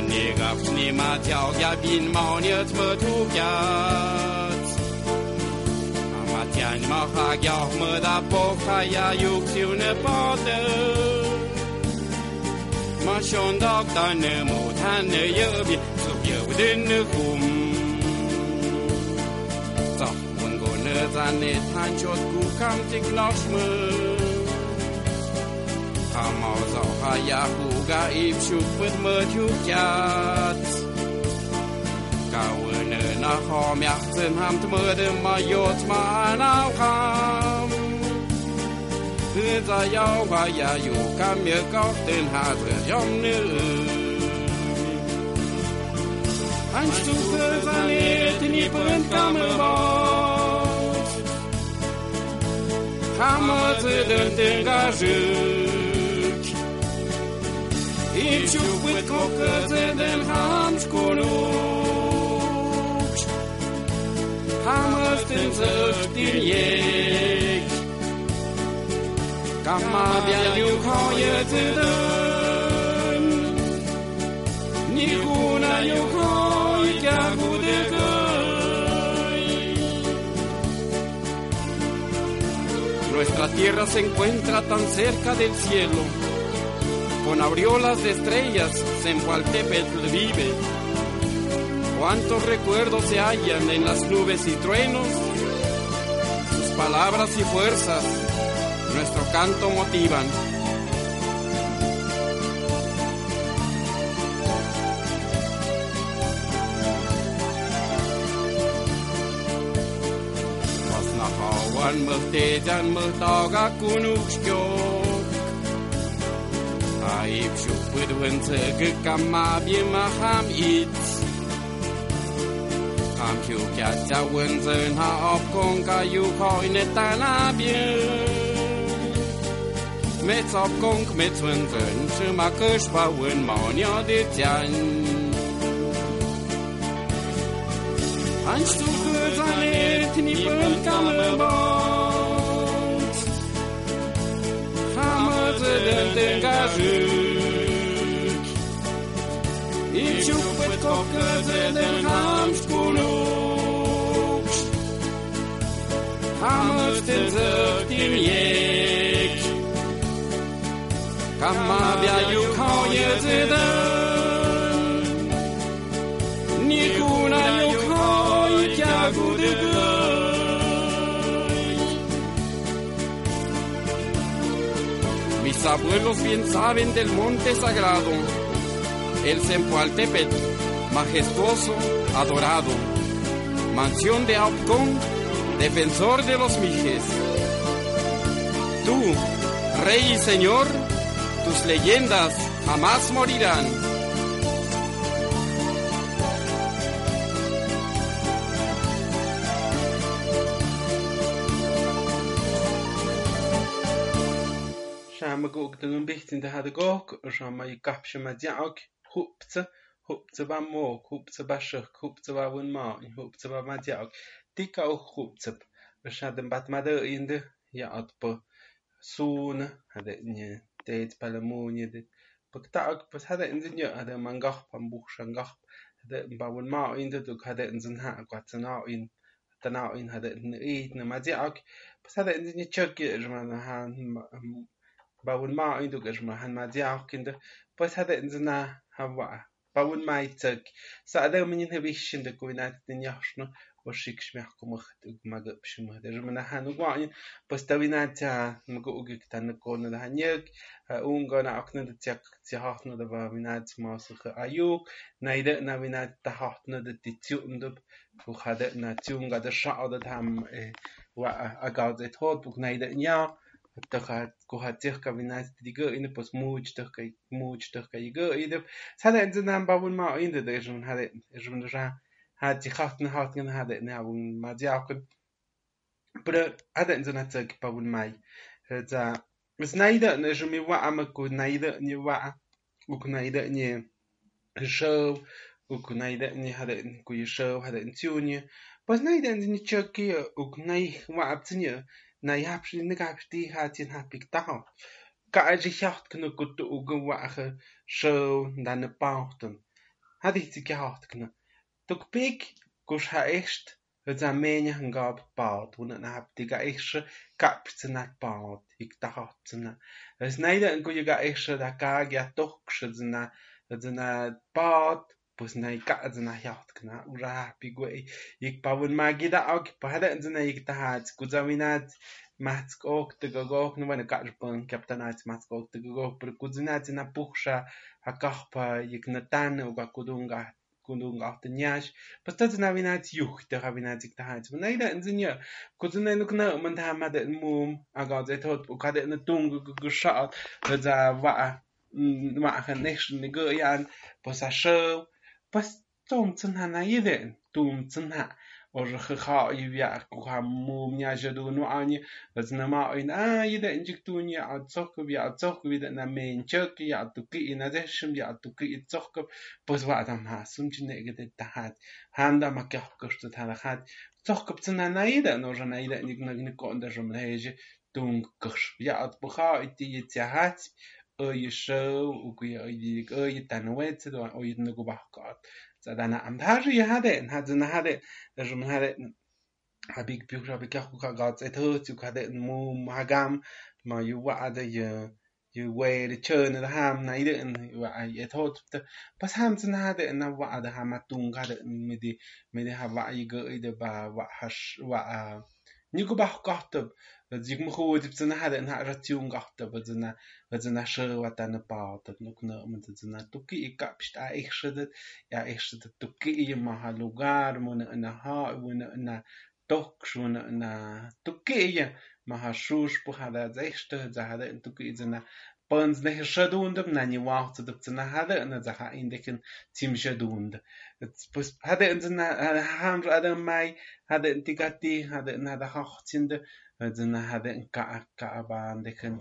Negafni mateau ya bin mauniet matukiat. Amatian maha da po pocha ya yuksiu ne pote. Ma shon dog da ne mutan ne ye bi yubi, so yudin ne kum. Zah, ungo ne zane tan chot gu kam tik nosh mu. Małzocha Jakuga i wśród płyt myciu dziad. Kałyny na chomiach tym hamt młodym ma jod ma na ham. Za jałka ja juka mnie kochtyn hat ziomny. Ein Stufe zanet nie płynt kamerwot. Hammer zu den Dingażyt. niet zoek met Nuestra tierra se encuentra tan cerca del cielo con aureolas de estrellas, Zempoaltépetl vive. Cuántos recuerdos se hallan en las nubes y truenos, sus palabras y fuerzas nuestro canto motivan. i wśród płytłem cegyka ma ma ham it. Ham hiu kia cia wen ze na op kong ka ta na bie. Mets op kong mets wen ze nchi pa wen ma nyo di tian. Ein Stuch für seine Eltern, die kam über uns. Hammer sind in den kopkletten en hamskoenhoeks. Hamert en zegt in jek. Kamabia ju kan je zitten. Nikuna ju kan je goede Mis abuelos bien saben del monte sagrado, el Zempoaltepetl majestuoso, adorado. Mansión de Alcón, defensor de los mijes. Tú, Rey y Señor, tus leyendas jamás morirán. شامك وقت نبيت انت هذا قوك شاما يكحبش مديعك خوبت хупцева мог, хупцева шых, хупцева вынмань, хупцева мадяк. Тика у хупцеп. Шадым батмады инды, я отпы. Суны, хады не, тейт палымуни дит. Пыктак, пыс хады инзин ё, хады мангах, памбух шангах. Хады мба вынмау инды дук, хады инзин ха, гуацинау ин. Танау ин, хады ин ит, на мадяк. Пыс хады инзин ё чырки, жмана хан, ба вынмау инду, жмана хан мадяк, кинды. Пыс хады инзина, хава. paunmaytsak sadamin habishindakubinatnyahshna oxikxmiahcomohtmagapximahdermanahanuguaña pues tabinacha macu'guictanacoonadejañec unconaocnadatiactiahohnadabaminatsmaosaja ayuc naidenavinatahohnadatitsiundap cujadenatsiungadaxa'odatam ua'a agaudzetjotpuc naideñaa tocatzcojatziuh ca vinahtzticöyi pues muchtoj muchtoj cayicöyi sade ntsenampa onmahoyintec de xon jade xon xa jatzijautnjautnjin jade neabonmatsiaucan pero jade ntsenatzequipa onmay tsa pues naidëni xo miwa'a maco naidëni wa'a uc naidëni xow uc naidëni jade cuyi xow jade ntziuñi pues naidëni nichioqui uc nai wa'aptsiñi aptsinya na i heb sin gab die hat in heb ik da ka je jacht kunne gut o go wache so dan de pauten had ik ze gehacht kunne Duk big gus ha echt het a menia han gab baut hun na heb die ga echte kap ze net baut ik da hat ze na es neide en go je ga echte da ga ja doch ze na na ka ze na jacht kna ura pi go ik bawun ma gida ag pa hada en ze na ik da hat gu za winat mat ook de go no wen ga bon kaptanait mat ook de go per gu na na pucha ha kachpa ik na tan o ga kudunga kundung auch den jasch pas dat na winat juch de ha winat ik da hat na ida en ze ja gu na no kna man ha ma de mum a ga ze tot o ka de na tung go shat za wa ma ha nation ne go pues tomtsenha yiden tumtsenha ورخخا يبيع كوها موم يا جدون واني بس نما اين آه يدا انجك توني عاد صوك بيا صوك بيدا نمين شوك يا تقي أنا دهشم يا تقي صوك بس وقت ما سمج نقد تحت هاندا ما كه كشت تحت صوك بتنا نايدا نور نايدا نيك نيك كون دجم لهج تون كش يا اطبخا اتي يتحت da ma ka ko st ha hat tsok tsen na yida no je na yida ni na ni ko nda jom heje tung kush ya at bu ha it ti ya hat ö je show u ku ya i ö je tan wet do o yid na go ba ka za dana am da je hade hat na hade da jom hade habe ik buch habe ka ka gat et hut zu hade mu magam ma ju wa de je je we de chön de ham na ide en wa et hut pas ham zan hade na wa de ham tung hade mit de mit de ha wa i ge de ba wa hash wa ni go gachte wat z'n wat z'n asher wat aan de paal dat nog no met z'n tuki ik kap sta ik shedet ja ik shedet tuki je ma ha lugar mo na na ha mo na na tok schon na tukeya ma ha shush bu hada zechste za pans ne shadund na ni wacht de tsna hada na za ha indeken tim shadund pus hada izna ham ada mai hada tigati hada na da hochtinde izna hada ka ka ba indeken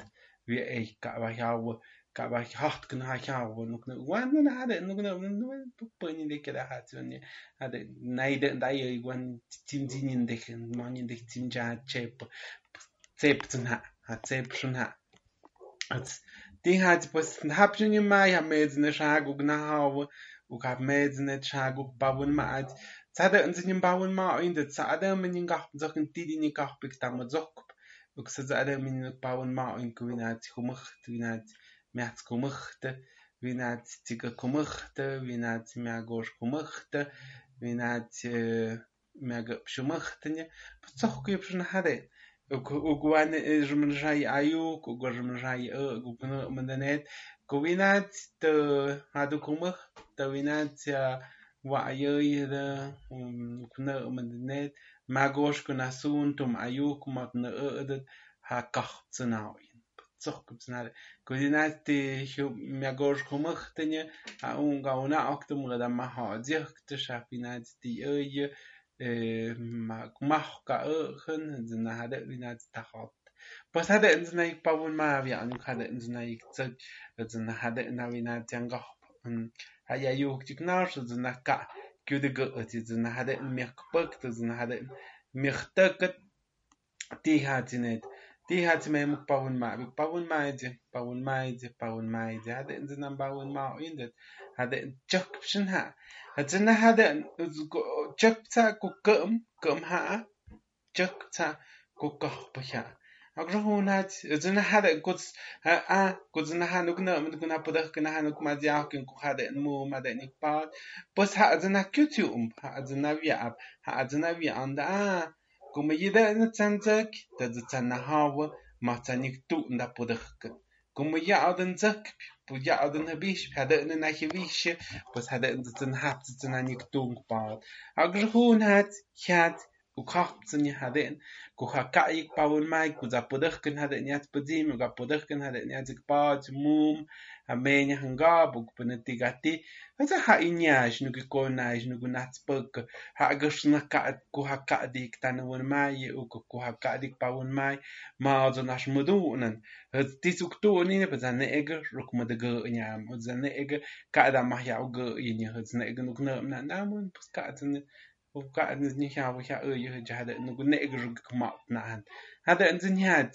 wie ei ka ba yawo ka ba hacht kun ha yawo nuk ne wan na hada nuk ne nuk pani de ke da hat ne hada naide da ye wan tim dinin de man in de tim ja chep chep tsna ha chep schon ha Die hat pues hab schon mai ha medzne shagu gna hawo u hab medzne shagu bawun ma at tsada uns in bawun ma in de tsada min in gach zochen di di ni gach bik tam zok u ksa tsada min bawun ma in gwinat humacht gwinat merz kumachte winat tiga kumachte winat mergosh kumachte winat merga pshumachtne zoch gyp schon hade Ugwan jmnjai ayu ku gurmjai e gugna mandanet gwinat te hadu kumach te winat wa ayoy de kuna mandanet magosh kuna sun tum ayu kumat na edet ha kach tsanawin zoch kupsnade gwinat te magosh kumach tenye ha unga una oktum gada ma ha zirk te shapinat ti eye معقعق خن زنا هذا لنا تتخاط بس هذا انزنا يبون ما يعني هذا انزنا يكتب زنا هذا انا وينا تنقه هيا يوك تكناش زنا كا كيودق زنا هذا ميخبك زنا هذا ميختك تيها تنت Die hat mir immer bauen mal, bauen mal die, bauen mal die, bauen mal die. هذا عندنا باون ما عندنا هذا جك بشنها. هذا هذا جك تا كم كم ها جك تا كوكه بها. أقولون هاد عندنا هذا كوز آ كوزنا هانوك نم نكون هبده كنا هانوك ما جاه كن كو هذا مو ما ده نكبار. بس هذا عندنا كيوتيوم هذا عندنا وياب هذا عندنا ويان ده آ Kom-ie-da-nzak, da-za-na-hawa, ma-za-nik-tu, da-po-da-hka. Kom-ie-ja-da-nzak, po-ja-da-na-bish, ha-da-na-na-je-wisje, pas-ha-da-na-zan-hap-za-na-nik-tu-ng-paad. Je hadden, kuhakaik paul maik, kuzapoderken hadden, hadden, jat ik paad, moem, Amen, hanga buk peneti gati. Ata ha inyaj nugu kona j nugu natspuk. Ha agus na ka ku ha ka dik tanu un mai u ku ku ha ka dik pa un mai. Ma ozo nash mudu unan. Hat tisuk tu ni ne pata meñajnhcopa cöpanaticahtih haca jahíñaax noquiconax noconahtzpaca hat ne ega oca cojacahtic pauanmaya maotzanax moduhnan haca tisoctuhniya pues zaneheca rocmadacaañam haca zaneheca cahdamayaucayaña haca zaneheca nocnamnanaman pues cahtzanen وقاعد نجي ويا إيه جهاد نقول نقرق ما طنعن هذا انزين هاد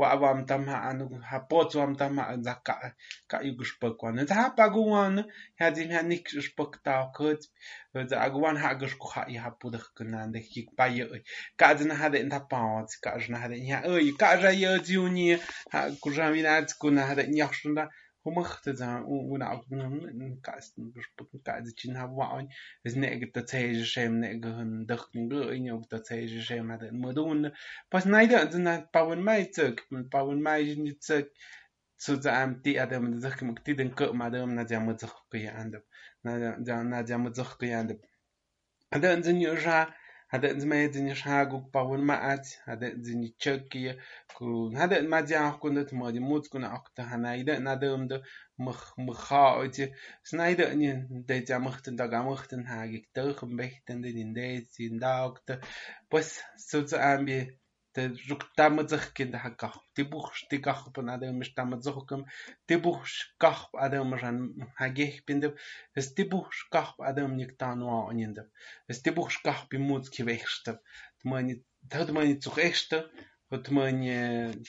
wa'auamtamja'an japotsuamtajma'an ndaj ka'yukäxpäjkuan ndä japaku'wan jya'tsim jyani'kxyäxpäjktajkätspy nda'aku'wan ja'käxkuja'yi japutäjkä'na'an ndäj yäkpayä'i ka'tzinajade ndapaots ka'xnajade nyajä'yi ka'xayä'ätsyuni ja'kuxämina'atskunajade nyojxnra wan ha din ha nik spok ta kut za gu wan ha gu ku ha ya ha pudah kun na de kik pa ye ka din ha de ta pa ka jna ha de ya oi ka ja ye ju ni ha ku ja mi na ku na ha de nya shunda hu machte za u na au ka gu spok ka de chin ha wa on is ne ge ta te je shem ne ge hun de ge in yo ta te je shem ha de mo dun pas naide na pa wen mai tsek pa wen mai ni tsek so za am ti adam da zak mu ti den ko ma da na ja mu zak ko ya andab na na ja mu zak ko ya andab ada en zin yo ja هذا ما يدني شاغو باول ما ات هذا دني تشكي كون هذا ما دي اخ كنت ما دي موت كنا اكتا هنايدا ندم دو مخ مخا اوتي سنايدا ني دي جا مخت دا مخت هاغي تخ بهتن دي دي دي داكت بس سوت امبي za am bi de ruktamadzach kin da gach di buch di gach pan ade mis tamadzach kum di buch gach ade mis an hagech bin de es di buch gach ade nik tan wa anin de es di buch gach bi mut ki wechste mani dat mani zu rechte hat mani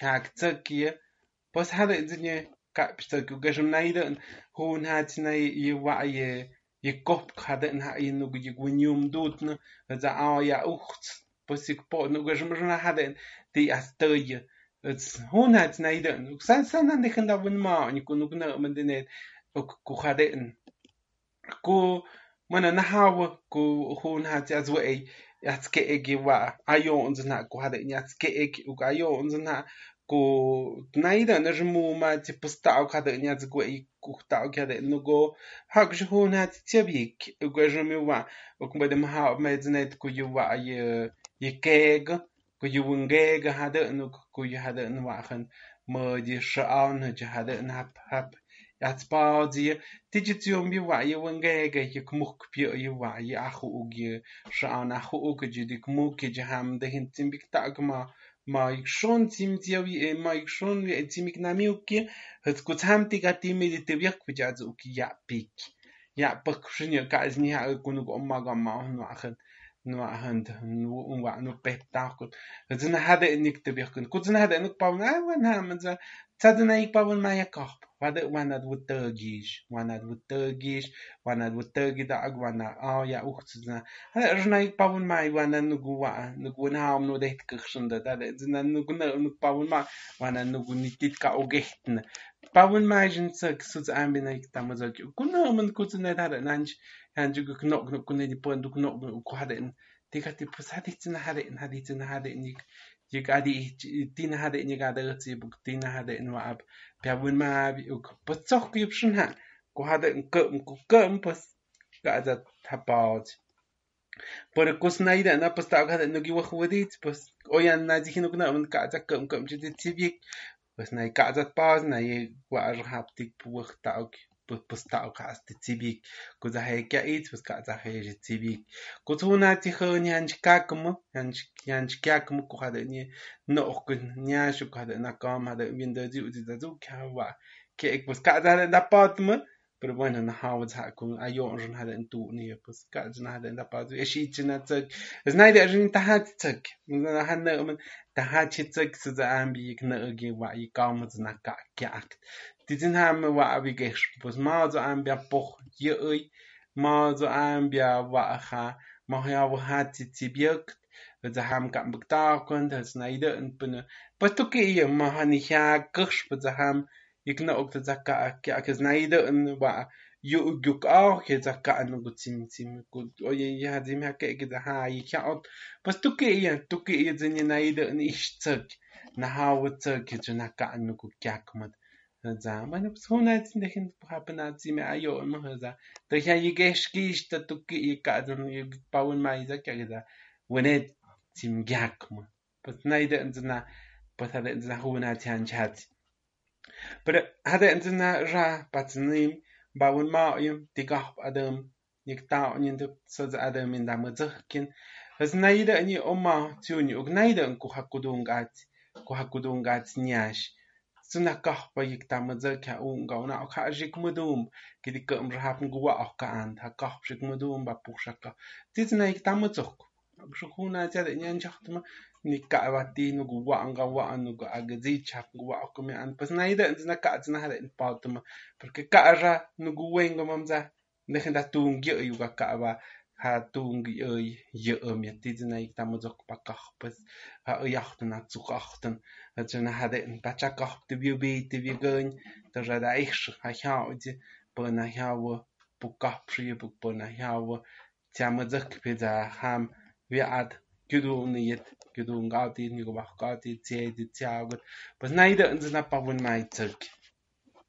hag tsakie was hade zinje ka bista păsic nu găjmăjun haden te astăie îți hunați na idă nu san san de când având ma ni cu nu până mândene cu haden cu mână na hawa cu hunați ați wa ku je na jmu ma ti pustau kada nya zgu ku tau kada no go hak jhu na ti badem ha ku yuwa ye Yikeg kuyuwengeg hadunuk kuyhadun wahan mudi shaun jhadun hap hap. Yatspaudzie tijitium je yuwengege yikmuk pio e yuwa yahu ugi je ahu ukji dikmuk jham dehin timbik tagma maar ik schon zim tiawi maar ik schon zim ik nami ukki het kut ham tiga timi di te kwijt, kuja zu ukki ja pik. Ja pak shinyo ni ha e kunu omma ga ma hun نوع هند نوع نقيت تاكل زنا هذا انك تبي كن كنت زنا هذا انك باون آه وأنا من زنا تادنا اي باون معايا كارب هذا وأنا دو تاجيش وأنا دو تاجيش وأنا دو تاجي دا اق وأنا آه يا اخت زنا هذا رجنا اي باون معايا وأنا نقوى نقوى نعم نو ديت كخشن دا دا زنا نقوى نقوى باون معايا وأنا نقوى نتيت كا اوجيتنا باون معايا جنسك سوز امبينا يكتا مزاجي كنا من كنت زنا دا نانش 한주국 녹녹 군내디 번독 녹녹 고하된 디가 디프 사디친 하된 하디친 하된 이 يقعدي تين هذا إني قاعد أغتسي بق تين هذا إن وعب بيعون ما بيوك بتصح كيبشنها كو هذا إنكم كم بس قاعد تباوت بره كوس نايدا أنا بس تعرف هذا إنه جوا خوديت بس أويا نادي هنا كنا من قاعد كم كم جدي تبيك بس ناي قاعد تباوت ناي وعرهاب تك بوقت تعرف postal kaste tibik ko za ka it pues ka za he je tibik ko tu na ti ho nyan chka como nyan nyan chka como ko ha de ni no ko nyan shu ka de na kama de bien de ju de zu ka wa ke ik pues ka za de da patma pero bueno na ha was ha ko ayo ron ha de tu ni pues ka za na de da patu e shi chi na tsek es na de rin ta ha tsek na ha na ta ha chi tsek su za ambi ik na ge wa i ka mo na ka ka Didin ha me wa abi gesh pues ma zo ambia poch ye oi ma zo ambia wa ha ma ha wa ha ti ti biek da ham kam bukta kun da snaide en pene pas to ke ye ma ha ni ha gesh pues da ham ik na ok da zakka ke ak snaide en wa yu guk auch ke zakka an gut sim sim gut oye ye ha dim ha ke ke da ha ye ka ot pas to ke ye to ke ye zin ye naide en ich tsek na ha wa tsek ke na ka an gut kyak meine Personenheitsindchen haben als sie mir ajo immer gesagt da ich ja je gesch da du ge also je bauen mal sagt ja gesagt wenn et sim gakma but neide in zna but hat in zna hoben hat han chat but hat in zna ra patnim bauen mal im digah adam nikta und in der so adam in da mazkin es neide in oma tuni og neide in kuhakudungat kuhakudungat nyash sunakah pa yik ta mazal kya un gauna au kha jik mudum kidi kam rahap nguwa au ka an. Tha kah jik mudum ba pu shaka tis na yik ta mazok de nyan chahtma ni ka wa ti nu guwa an ga wa an nu ga agzi chap guwa au kme an. Pas na ida zna ka zna ha de pa tuma porque ka ra nu guwen go mamza Dejen da tu un guio yuga ka ha tung ơi ye mi tidna ik tamazok pa kah pas ha yachten na zu achten na had bacha kah de bi be de vi goin da ra da ich ha ha de bo na hawe bu kah pri bu bo na hawe tamazok pe da ham vi ad gydu ni yet gydu ngati ni go ba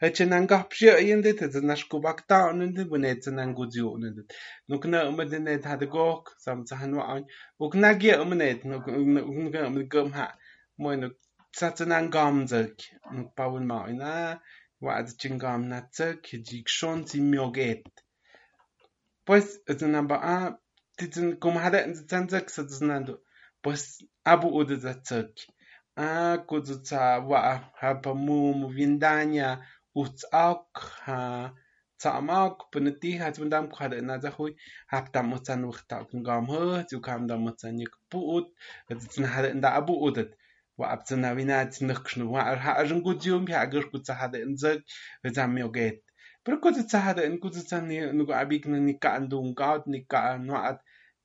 Echenanga pshia yende te nashkubakta onende bune tsenan guzi onende. Nukna umedene tadgok sam tsahanwa on. Ukna gie umene nuk nuk nuk gumha. Moy nuk tsatsanan gamzek. Nuk pawun ma ina. Wad chingam natzek jikshon si mioget. Pues tsenamba a titsen kumhada tsanzek satsanando. Pues abu udzatsak. A kudzuca wa hapa mu mu windania. وتآقها tsa'amak panati hatsbandam kjada'anatsajwi japtamotsan wajta'okankamjät yukamdamotsan yäkpu'ut äts'njada'nda'apu'utat wa'aptsanawinatsnäjkxnuwa'ar ja'axankutyum jya'käxkutsajada'antzäk ätsamyoquet pero kutsajada'an kutsatsan nugu abikna nika'an dunkaut nika'an wa'at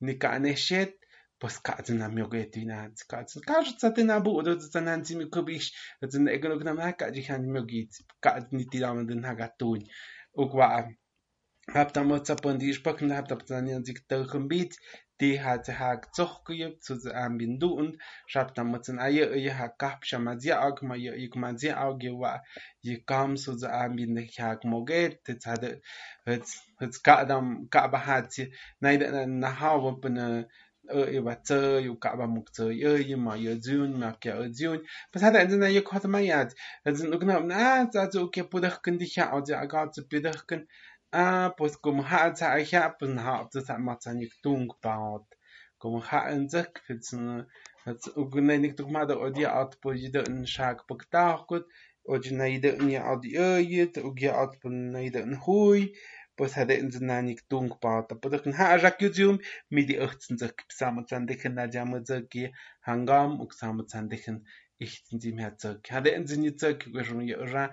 nika'an ejxet gaut ni ka nuat ni ka neshet pues кажется нам йога двенадцать, кажется, кажется, ты на буду, это на антими кубиш, это на эго на мака, дихан мёгит, кажется, не ты там den hagatun, уква. Hab da mo zapon die spoken, hab da dann sich da gebiet, die hat hak zoch gejubt zu am bindu und schab da mo zan aye ye hak kap shama zia ag ma ye ik ma zia ag ye wa ye kam zu za am bin ne hak moget, das hat het het ka dam ka ba hat na na hawo bin ای بچه یو کعبه مکتر ای ما یه زیون ما کیا زیون پس هر از نه یک خود میاد از نگنا نه از او که پدر کندی خیا از اگر از پدر کن آ پس کم ها از خیا پس ها از ما تن یک دونگ باود کم ها انزک پس از اگر نیک تو ما دو آدی آت پویده انشاق بکتاه کد اگر نیده نی آدی آید او گی آت پن نیده نخوی pues hadenzen nanik tungpata putak ha ajakyuzyum midi ochtzenzek psamatsandechen najamutzeki hangam uksamatsandechen ichtzenzim herzog hadenzen yitzek gweshun yora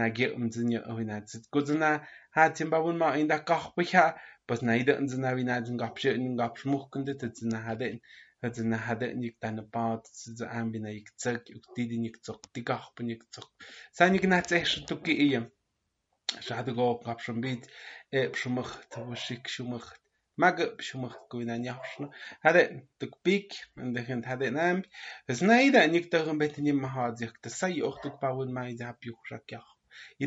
nagi umzin yo ovinatzit kuzna hatim babun ma inda kahpicha pues naida unzina vinadzin gapshe in gapshmuhkunde tetzina haden هذن هذا إنك تنبات تزعم بنا يكتك يكتيد إنك تك تكح بنك تك سانيك ناتسه شتوكي إيام Zodat ik ook opschommel. Ik wil mevrouw Schik schommel. Mag ik schommel gewoon een jaar? Hè, dat is te koud. Ik denk dat dat niet. Want nee, dat niet. Daarom ben ik. Dat je ook. Je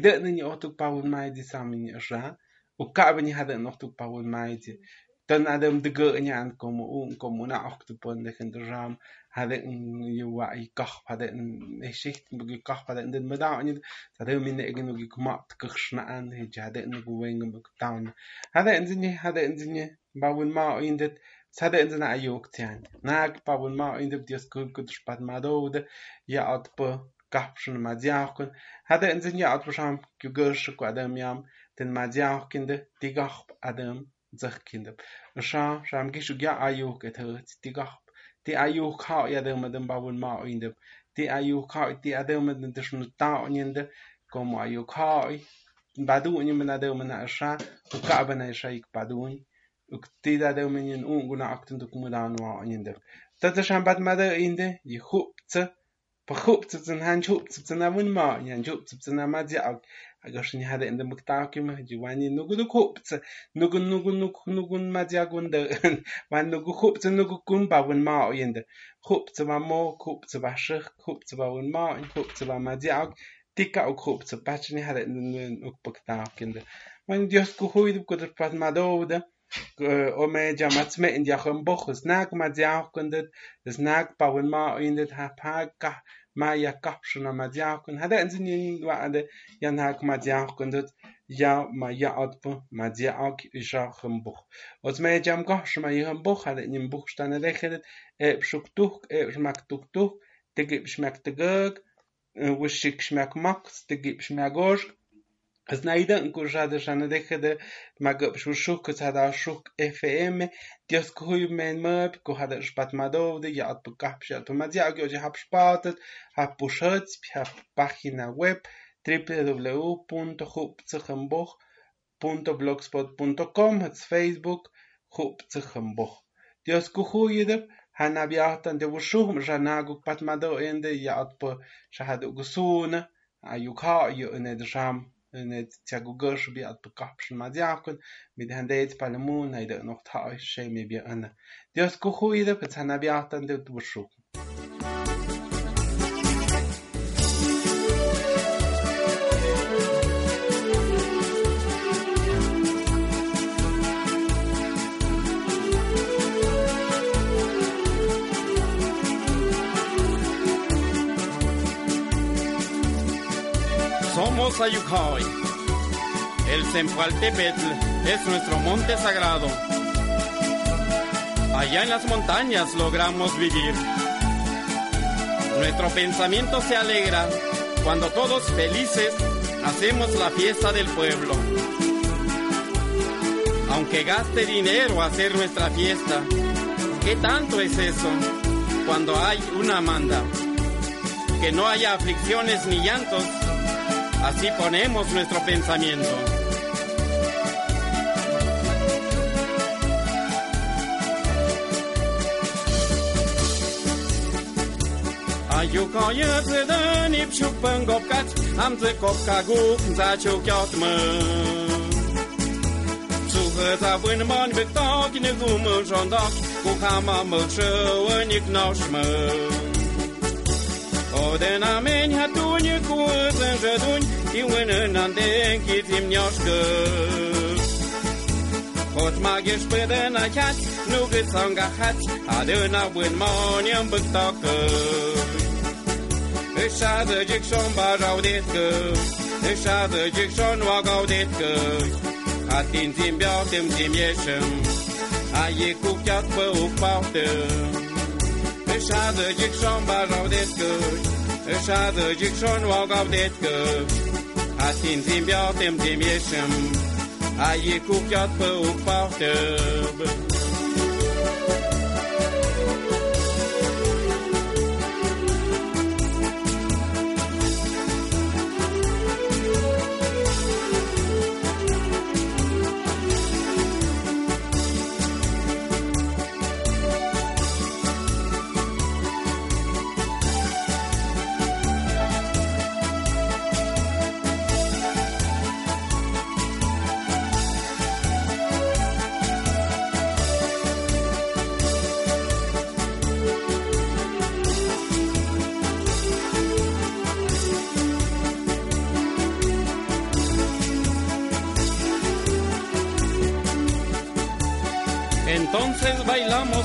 خشك يخ يدا نني اختك باول ماي دي سامي اشا وكعبني هذا اختك باول ماي دي dan adam de ge nyan como un como na och de pon de gen de ram hade un je wa i kach hade un e schicht bu ge kach hade den meda an da de min egen ge kumat kachna an he jade un gu wen bu down hade en zinje hade en zinje ba un ma in det hade en zina ayok tian nag ba un ma in det dies gut gut spat ma do de ja at po kapschen ma diakon hade en zinje at po sham ge ge shkwa dem yam den ma diakinde digach adam zach kinder. Sha sham gi shu gya ayu ke the ti ga ti ayu kha ya de ma dem bawun ma o inde ti ayu kha ti ade den de shnu ta nyende como ayu kha badu ni ma de ma na sha u ka ba na sha ik badu u ti da de ma ni un guna akten du kuma da no o nyende ta ta sham bad ma de inde yi hu tse. Pa hu tse zan han hu tse na mun ma yan hu tse na ma ja agashun hada enda muktakim jiwani nugu nugu hopts nugu nugu nugu nugu majagun de man nugu hopts nugu kun bawen ma oyende hopts ba mo hopts ba shikh hopts ba wen ma hopts ba majak tikka ook hopts patchni hada nuk muktakim de man dios ku hoid ku der pat ma dode ome jamats me in jachem bochus nak ma jakundet es nak bawen ma oyende ha ما یا کپش نمادیان کن هدای انسانی و آد یا نه کم مادیان کند یا ما یا آدب مادی آگی اجرا خم بخ از ما یا جام کپش ما یه هم بخ هدای نیم بخ شدن ده خیلی شکتوق شمک توکتوق تگیش مک تگگ وشیکش مک مکس تگیش مگوش Es neida un cursado ya no deja de Snyder încurajadă-și dehede da cățadașuc FM, dios que me dioscuhui men măp, cu hadăș patmadovde, iat pe cap și atu maziag, eu ce hap șpatăt, hap pușăți, hap página web, www.hupțăhâmboh.blogspot.com, es Facebook, hupțăhâmboh. Dioscuhui de hanabiahtan de ușuhm, janaguc patmadovde, iat ende ya tu ya ha, de gusuna ayuka eu în edjam. Net tiago gosh bi at bekapschen ma diakon mit han deit palamun haide noch ta she me bi ana dios ko huide pe tana Ayukhai. El Zempoaltepetl es nuestro monte sagrado. Allá en las montañas logramos vivir. Nuestro pensamiento se alegra cuando todos felices hacemos la fiesta del pueblo. Aunque gaste dinero hacer nuestra fiesta, ¿qué tanto es eso cuando hay una manda? Que no haya aflicciones ni llantos, Así ponemos nuestro pensamiento. Ajuka jövőbe népsukban gopkát, ám te kopkáguk, zácsókjat mör. Słuchaj, błyn moń, by ktoś nie gumę żądać, kuchama mylczy, nikt nośmy. Ordenameni atunci cu înjăduni și un înante închitim nioșcă. Hot magieș până na chat, nu gât s-au îngahat, adâna bun moni în băctocă. Își adăgic și-o-n barau de își adăgic și-o-n oagau de Atinzim, beau, tâmțim, ieșim, aie cu chiat pe o. És áldögyük son barnav detkök, és áldögyük son valgav detkök. Hát hinzim bjatem tím jesem, a jikuk jat păuc pahtöb.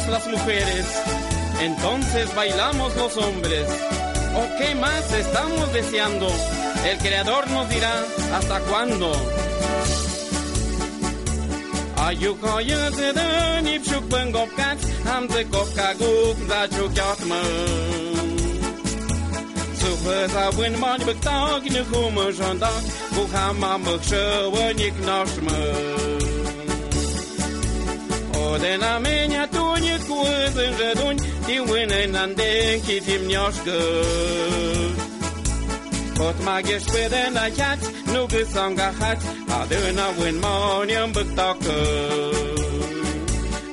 las mujeres, entonces bailamos los hombres. ¿O qué más estamos deseando? El creador nos dirá hasta cuándo. Ayuk hayateden ipsukben gopkat, hamze kopkaguk zachuk yatman. Sufes abuen mani bektak, nukumu jandak, bukhama mıkşıvı niknaşmın. Koden amenya tunye kuzen redun ti winen anden kitim nyoshke Kot magish beden a yat nugesang a hat adena win monium buktaker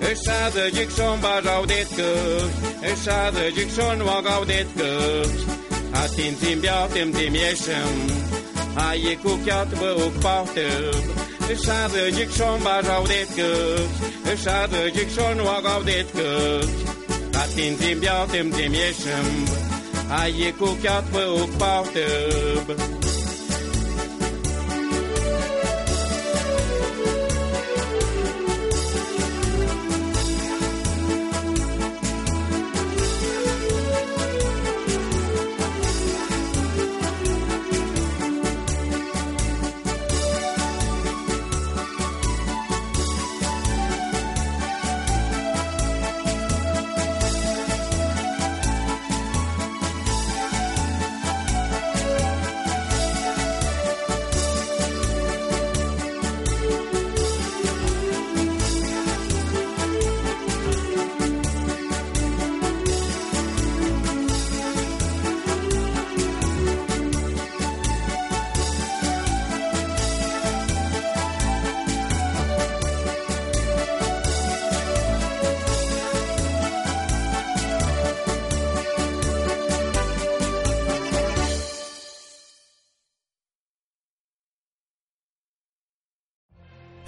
Eshadegyik son baraudetkök, eshadegyik son magaudetkök. Hát a tím tim bjátim tím jesem, hájékuk ját vők pahtöbb. Összádölgyik sombás audétkök, összádölgyik sonvag audétkök. Hát tintim, bjatim, tim, jesem, hájjék kukjat, vők, pál több.